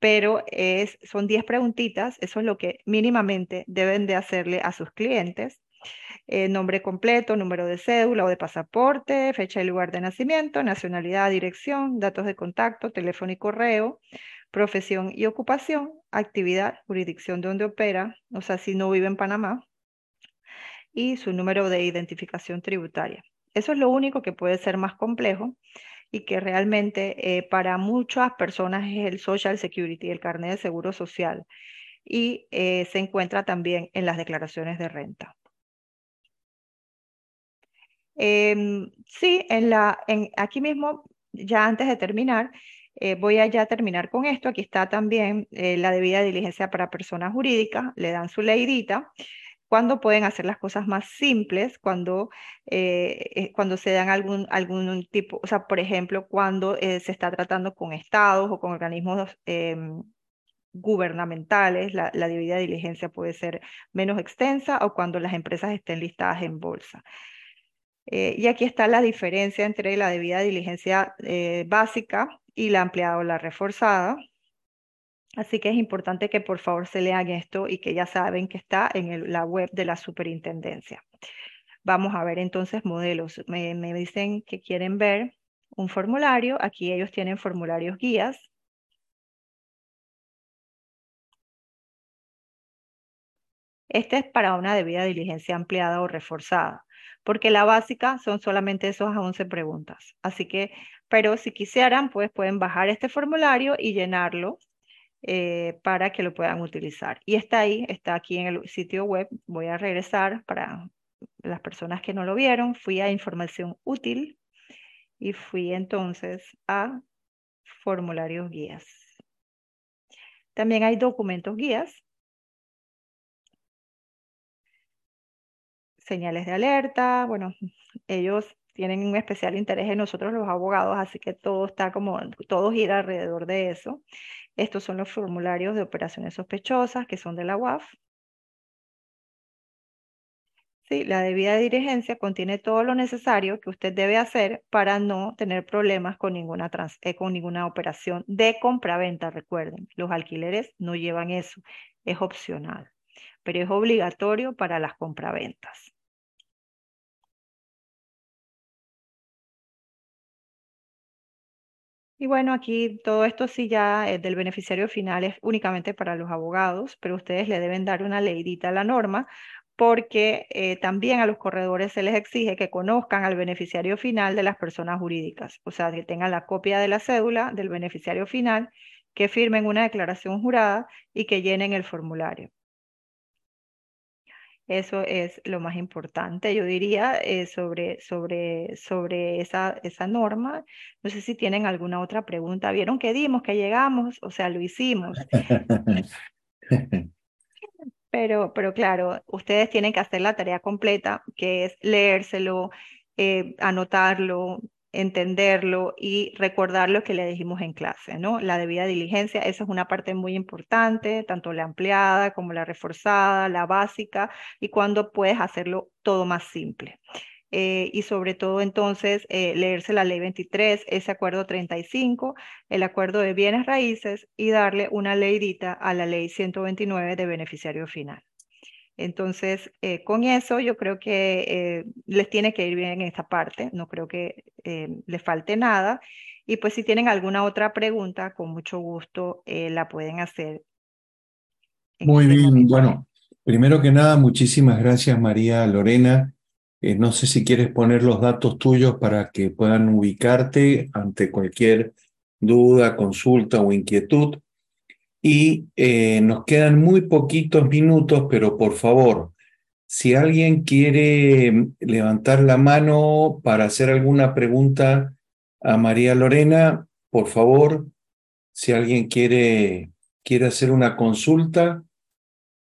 S2: pero es, son 10 preguntitas, eso es lo que mínimamente deben de hacerle a sus clientes. Eh, nombre completo, número de cédula o de pasaporte, fecha y lugar de nacimiento, nacionalidad, dirección, datos de contacto, teléfono y correo, profesión y ocupación, actividad, jurisdicción de donde opera, o sea, si no vive en Panamá, y su número de identificación tributaria. Eso es lo único que puede ser más complejo y que realmente eh, para muchas personas es el Social Security, el carnet de seguro social, y eh, se encuentra también en las declaraciones de renta. Em, sí, en la, en, aquí mismo, ya antes de terminar, eh, voy a ya terminar con esto. Aquí está también la debida diligencia para personas jurídicas, le dan su leidita cuando pueden hacer las cosas más simples, cuando, eh, eh, cuando se dan algún, algún tipo, o sea, por ejemplo, cuando eh, se está tratando con estados o con organismos gubernamentales, la, la debida diligencia puede ser menos extensa o cuando las empresas estén listadas en bolsa. y aquí está la diferencia entre la debida diligencia básica y la ampliada o la reforzada. Así que es importante que por favor se lean esto y que ya saben que está en la web de la superintendencia. Vamos a ver entonces modelos. Me, me dicen que quieren ver un formulario. Aquí ellos tienen formularios guías. Este es para una debida diligencia ampliada o reforzada, porque la básica son solamente esos 11 preguntas. Así que, pero si quisieran, pues pueden bajar este formulario y llenarlo eh, para que lo puedan utilizar. Y está ahí, está aquí en el sitio web. Voy a regresar para las personas que no lo vieron. Fui a información útil y fui entonces a formularios guías. También hay documentos guías. Señales de alerta. Bueno, ellos tienen un especial interés en nosotros los abogados, así que todo está como, todo gira alrededor de eso. Estos son los formularios de operaciones sospechosas que son de la UAF. Sí, la debida diligencia contiene todo lo necesario que usted debe hacer para no tener problemas con ninguna, eh, con ninguna operación de compra-venta. Recuerden, los alquileres no llevan eso, es opcional, pero es obligatorio para las compraventas. Y bueno, aquí todo esto sí ya es del beneficiario final es únicamente para los abogados, pero ustedes le deben dar una leidita a la norma porque eh, también a los corredores se les exige que conozcan al beneficiario final de las personas jurídicas, o sea, que tengan la copia de la cédula del beneficiario final, que firmen una declaración jurada y que llenen el formulario. Eso es lo más importante, yo diría, eh, sobre, sobre, sobre esa, esa norma. No sé si tienen alguna otra pregunta. ¿Vieron que dimos, que llegamos? O sea, lo hicimos. Pero, pero claro, ustedes tienen que hacer la tarea completa, que es leérselo, eh, anotarlo, entenderlo y recordar lo que le dijimos en clase, ¿no? La debida diligencia, esa es una parte muy importante, tanto la ampliada como la reforzada, la básica, y cuando puedes hacerlo todo más simple. Eh, y sobre todo entonces eh, leerse la ley 23, ese acuerdo 35, el acuerdo de bienes raíces y darle una leidita a la ley 129 de beneficiario final. Entonces, eh, con eso yo creo que les tiene que ir bien en esta parte, no creo que les falte nada. Y pues si tienen alguna otra pregunta, con mucho gusto la pueden hacer.
S1: Muy este bien, bueno, primero que nada, muchísimas gracias María Lorena eh, no sé si quieres poner los datos tuyos para que puedan ubicarte ante cualquier duda, consulta o inquietud. Y eh, nos quedan muy poquitos minutos, pero por favor, si alguien quiere levantar la mano para hacer alguna pregunta a María Lorena, por favor, si alguien quiere, quiere hacer una consulta,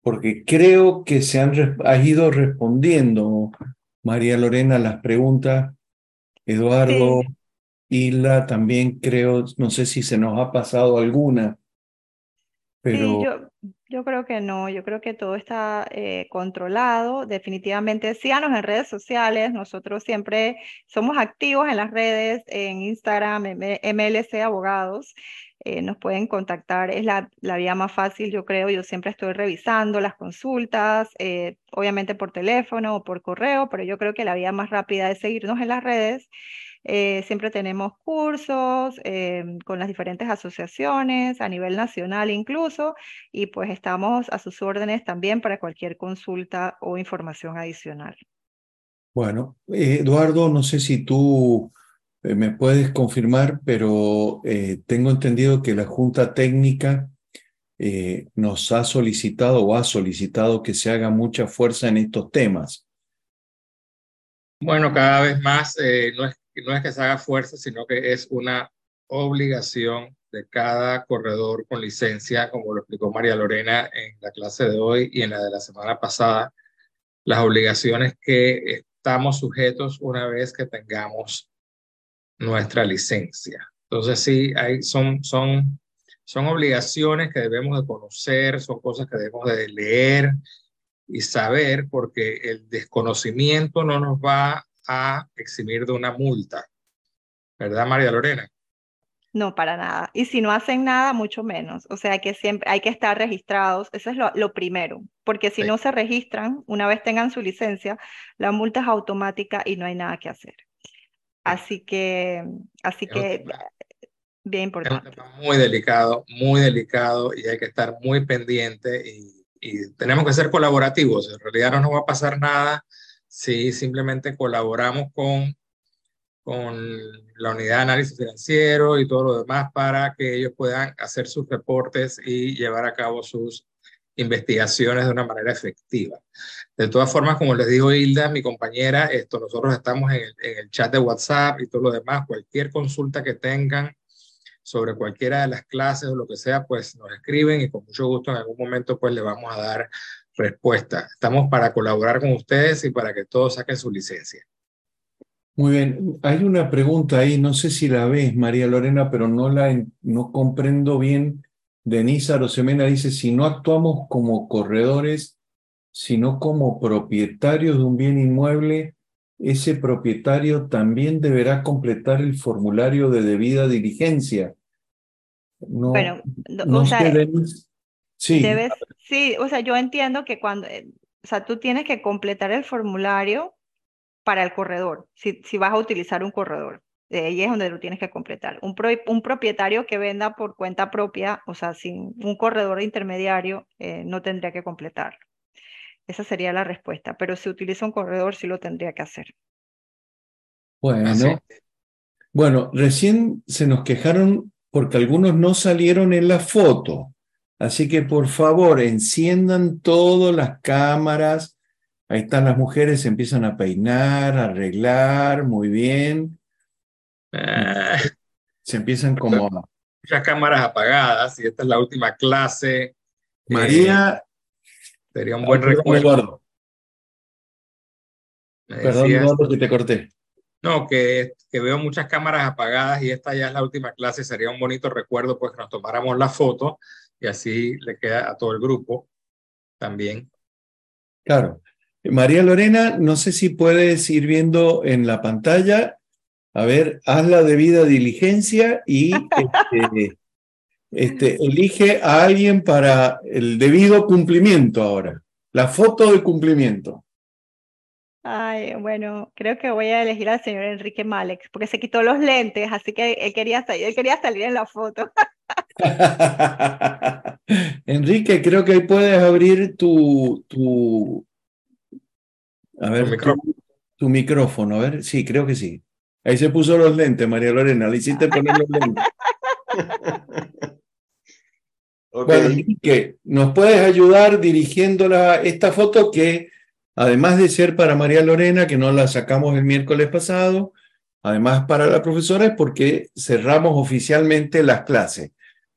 S1: porque creo que se han ha ido respondiendo María Lorena las preguntas, Eduardo, Hilda también creo, no sé si se nos ha pasado alguna, pero...
S2: Sí, yo, yo creo que no, yo creo que todo está eh, controlado. Definitivamente síganos en redes sociales, nosotros siempre somos activos en las redes, en Instagram, MLC Abogados. Eh, nos pueden contactar, es la, la, vía más fácil, yo creo. Yo siempre estoy revisando las consultas, eh, obviamente por teléfono o por correo, pero yo creo que la vía más rápida es seguirnos en las redes. Eh, siempre tenemos cursos con las diferentes asociaciones a nivel nacional incluso, y pues estamos a sus órdenes también para cualquier consulta o información adicional.
S1: Bueno, Eduardo, no sé si tú eh, me puedes confirmar, pero eh, tengo entendido que la Junta Técnica eh, nos ha solicitado o ha solicitado que se haga mucha fuerza en estos temas.
S5: Bueno, cada vez más no, no es que se haga fuerza, sino que es una obligación de cada corredor con licencia, como lo explicó María Lorena en la clase de hoy y en la de la semana pasada, las obligaciones que estamos sujetos una vez que tengamos nuestra licencia. Entonces sí, hay, son, son, son obligaciones que debemos de conocer, son cosas que debemos de leer y saber porque el desconocimiento no nos va a eximir de una multa. ¿Verdad, María Lorena?
S2: No, para nada. Y si no hacen nada, mucho menos. O sea que siempre hay que estar registrados. Eso es lo, primero. Porque si no se registran, una vez tengan su licencia, la multa es automática y no hay nada que hacer. Así que, así que, bien importante.
S5: Es un tema muy delicado, muy delicado y hay que estar muy pendiente y, tenemos que ser colaborativos. En realidad no nos va a pasar nada si simplemente colaboramos con, con la unidad de análisis financiero y todo lo demás para que ellos puedan hacer sus reportes y llevar a cabo sus investigaciones de una manera efectiva. De todas formas, como les dijo Hilda, mi compañera, esto, nosotros estamos en el, chat de WhatsApp y todo lo demás. Cualquier consulta que tengan sobre cualquiera de las clases o lo que sea, pues nos escriben y con mucho gusto en algún momento pues le vamos a dar respuesta. Estamos para colaborar con ustedes y para que todos saquen su licencia.
S1: Muy bien, hay una pregunta ahí, no sé si la ves, María Lorena, pero no la no comprendo bien Denisa Arosemena dice, si no actuamos como corredores, sino como propietarios de un bien inmueble, ese propietario también deberá completar el formulario de debida diligencia.
S2: No, bueno, no o sea, sí. sí, o sea, yo entiendo que cuando, eh, o sea, tú tienes que completar el formulario para el corredor, si, si vas a utilizar un corredor. De ahí es donde lo tienes que completar. Un, un, propietario que venda por cuenta propia, o sea, sin un corredor intermediario, eh, no tendría que completarlo. Esa sería la respuesta. Pero si utiliza un corredor, sí lo tendría que hacer.
S1: Bueno, bueno, recién se nos quejaron porque algunos no salieron en la foto. Así que por favor, enciendan todas las cámaras. Ahí están las mujeres, se empiezan a peinar, a arreglar, muy bien. Eh, se empiezan como...
S5: Muchas cámaras apagadas y esta es la última clase.
S1: María,
S5: Sería un buen
S1: Ah,
S5: recuerdo.
S1: Eduardo. Perdón, Eduardo, que te corté.
S5: No, que, que veo muchas cámaras apagadas y esta ya es la última clase. Sería un bonito recuerdo, pues que nos tomáramos la foto y así le queda a todo el grupo también.
S1: Claro. María Lorena, no sé si puedes ir viendo en la pantalla. A ver, haz la debida diligencia y este, este, elige a alguien para el debido cumplimiento ahora. La foto de cumplimiento.
S2: Ay, bueno, creo que voy a elegir al señor Enrique Malex, porque se quitó los lentes, así que él quería salir, él quería salir en la foto.
S1: Enrique, creo que ahí puedes abrir tu, tu, a ver,
S5: Tu micrófono.
S1: tu- tu micrófono. A ver, sí, creo que sí. Ahí se puso los lentes, María Lorena. Le hiciste poner los lentes. Bueno, Enrique, ¿nos puedes ayudar dirigiendo la- esta foto que, además de ser para María Lorena, que no la sacamos el miércoles pasado, además para la profesora, es porque cerramos oficialmente las clases.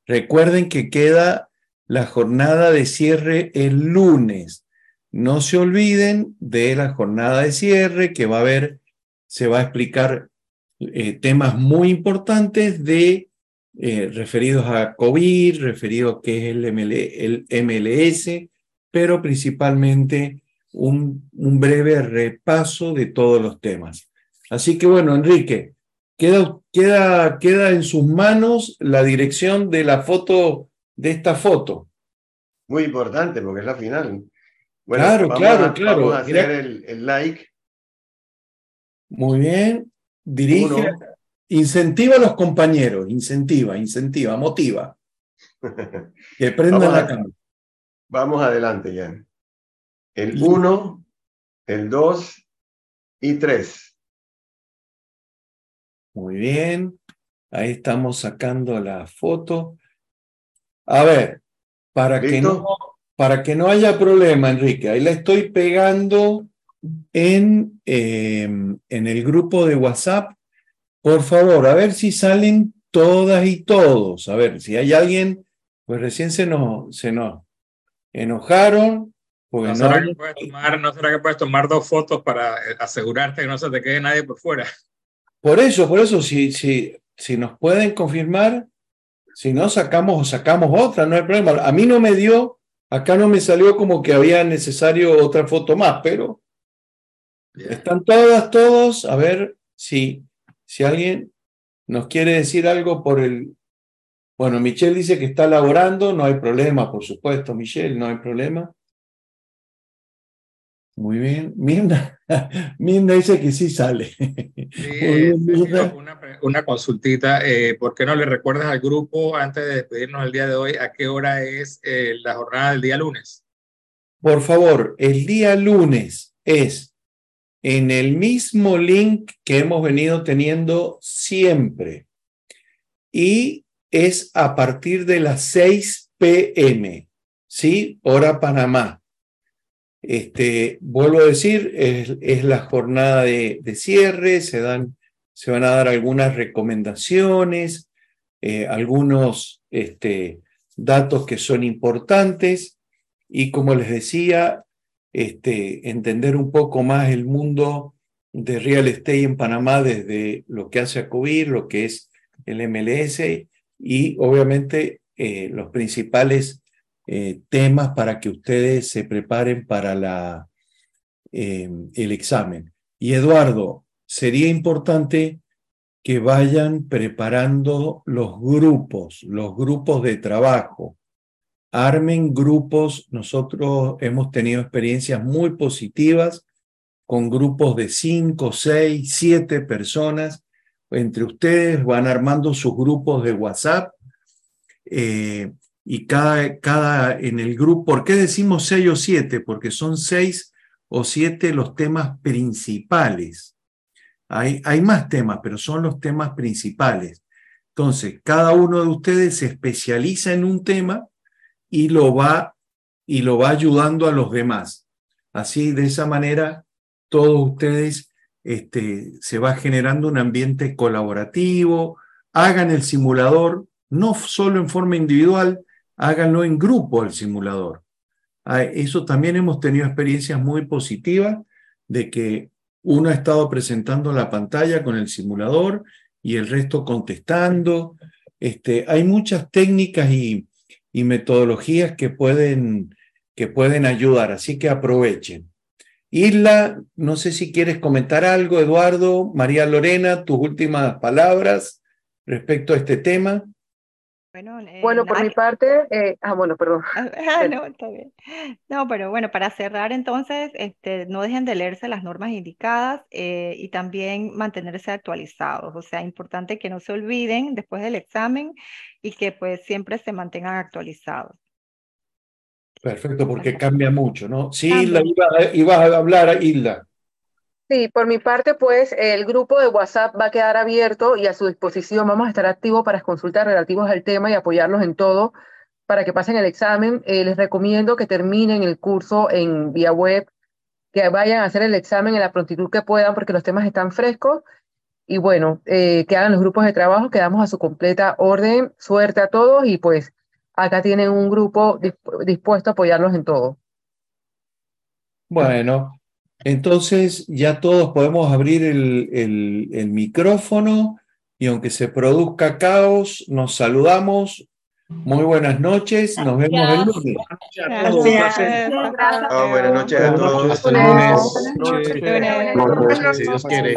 S1: Recuerden que queda la jornada de cierre el lunes. No se olviden de la jornada de cierre que va a haber, se va a explicar eh, temas muy importantes de eh, referidos a COVID, referidos a qué es el, ML el MLS, pero principalmente un, un breve repaso de todos los temas. Así que bueno, Enrique, queda, queda, queda en sus manos la dirección de la foto, de esta foto.
S6: muy importante porque es la final. Bueno,
S1: Claro,
S6: vamos
S1: claro,
S6: a,
S1: claro.
S6: Vamos a hacer el, el like.
S1: Muy bien. Dirige,
S6: Uno.
S1: incentiva a los compañeros, incentiva, incentiva, motiva, que prendan la cámara.
S6: Vamos adelante ya. El 1, el 2 y 3.
S1: Muy bien. Ahí estamos sacando la foto. A ver, para que no, para que no haya problema, Enrique, ahí la estoy pegando en, eh, en el grupo de WhatsApp. Por favor, a ver si salen todas y todos. A ver, si hay alguien, pues recién se nos, se nos enojaron. Porque
S5: ¿No será, que puedes tomar, ¿No será que puedes tomar dos fotos para eh, asegurarte que no se te quede nadie por fuera?
S1: Por eso, por eso, si, si, si nos pueden confirmar, si no sacamos, sacamos otra, no hay problema. A mí no me dio, acá no me salió como que había necesario otra foto más, pero están todas, todos. A ver si, si alguien nos quiere decir algo por el. Bueno, Michelle dice que está laborando, no hay problema, por supuesto, Michelle, no hay problema. Muy bien. Mirna, Mirna dice que sí sale.
S5: Sí,
S1: Muy bien,
S5: una, una consultita. eh, ¿Por qué no le recuerdas al grupo antes de despedirnos el día de hoy a qué hora es eh, la jornada del día lunes?
S1: Por favor, el día lunes es en el mismo link que hemos venido teniendo siempre y es a partir de las 6 p.m., ¿sí? Hora Panamá. Este, vuelvo a decir, es, la jornada de, de cierre, se, dan, se van a dar algunas recomendaciones, eh, algunos este, datos que son importantes y como les decía, este, entender un poco más el mundo de real estate en Panamá desde lo que hace a COVID, lo que es el MLS y obviamente eh, los principales eh, temas para que ustedes se preparen para la, eh, el examen. Y Eduardo, sería importante que vayan preparando los grupos, los grupos de trabajo armen grupos. Nosotros hemos tenido experiencias muy positivas con grupos de cinco, seis, siete personas. Entre ustedes van armando sus grupos de WhatsApp eh, y cada, cada en el grupo, ¿por qué decimos seis o siete? Porque son seis o siete los temas principales. Hay, hay más temas, pero son los temas principales. Entonces, cada uno de ustedes se especializa en un tema y lo va y lo va ayudando a los demás. Así, de esa manera, todos ustedes este, se va generando un ambiente colaborativo. Hagan el simulador, no solo en forma individual, háganlo en grupo el simulador. a eso también hemos tenido experiencias muy positivas de que uno ha estado presentando la pantalla con el simulador y el resto contestando. Este, hay muchas técnicas y, y metodologías que pueden, que pueden ayudar, así que aprovechen. Isla, no sé si quieres comentar algo, Eduardo, María Lorena, tus últimas palabras respecto a este tema.
S7: Bueno, eh, bueno por mi parte, eh, ah, bueno, perdón.
S2: Ah, no, está bien. No, pero bueno, para cerrar entonces, este, no dejen de leerse las normas indicadas eh, y también mantenerse actualizados. O sea, importante que no se olviden después del examen y que pues siempre se mantengan actualizados.
S1: Perfecto, porque cambia mucho, ¿no? Sí, Hilda, ibas a hablar, Hilda.
S7: Sí, por mi parte, pues el grupo de WhatsApp va a quedar abierto y a su disposición. Vamos a estar activos para consultas relativas al tema y apoyarlos en todo para que pasen el examen. Eh, les recomiendo que terminen el curso en vía web, que vayan a hacer el examen en la prontitud que puedan porque los temas están frescos. Y bueno, eh, que hagan los grupos de trabajo, quedamos a su completa orden. Suerte a todos y pues acá tienen un grupo dispuesto a apoyarlos en todo.
S1: Bueno, entonces ya todos podemos abrir el, el, micrófono y aunque se produzca caos, nos saludamos. Muy buenas noches, nos vemos el lunes.
S6: buenas noches a todos.
S1: Hasta el lunes. Si Dios quiere.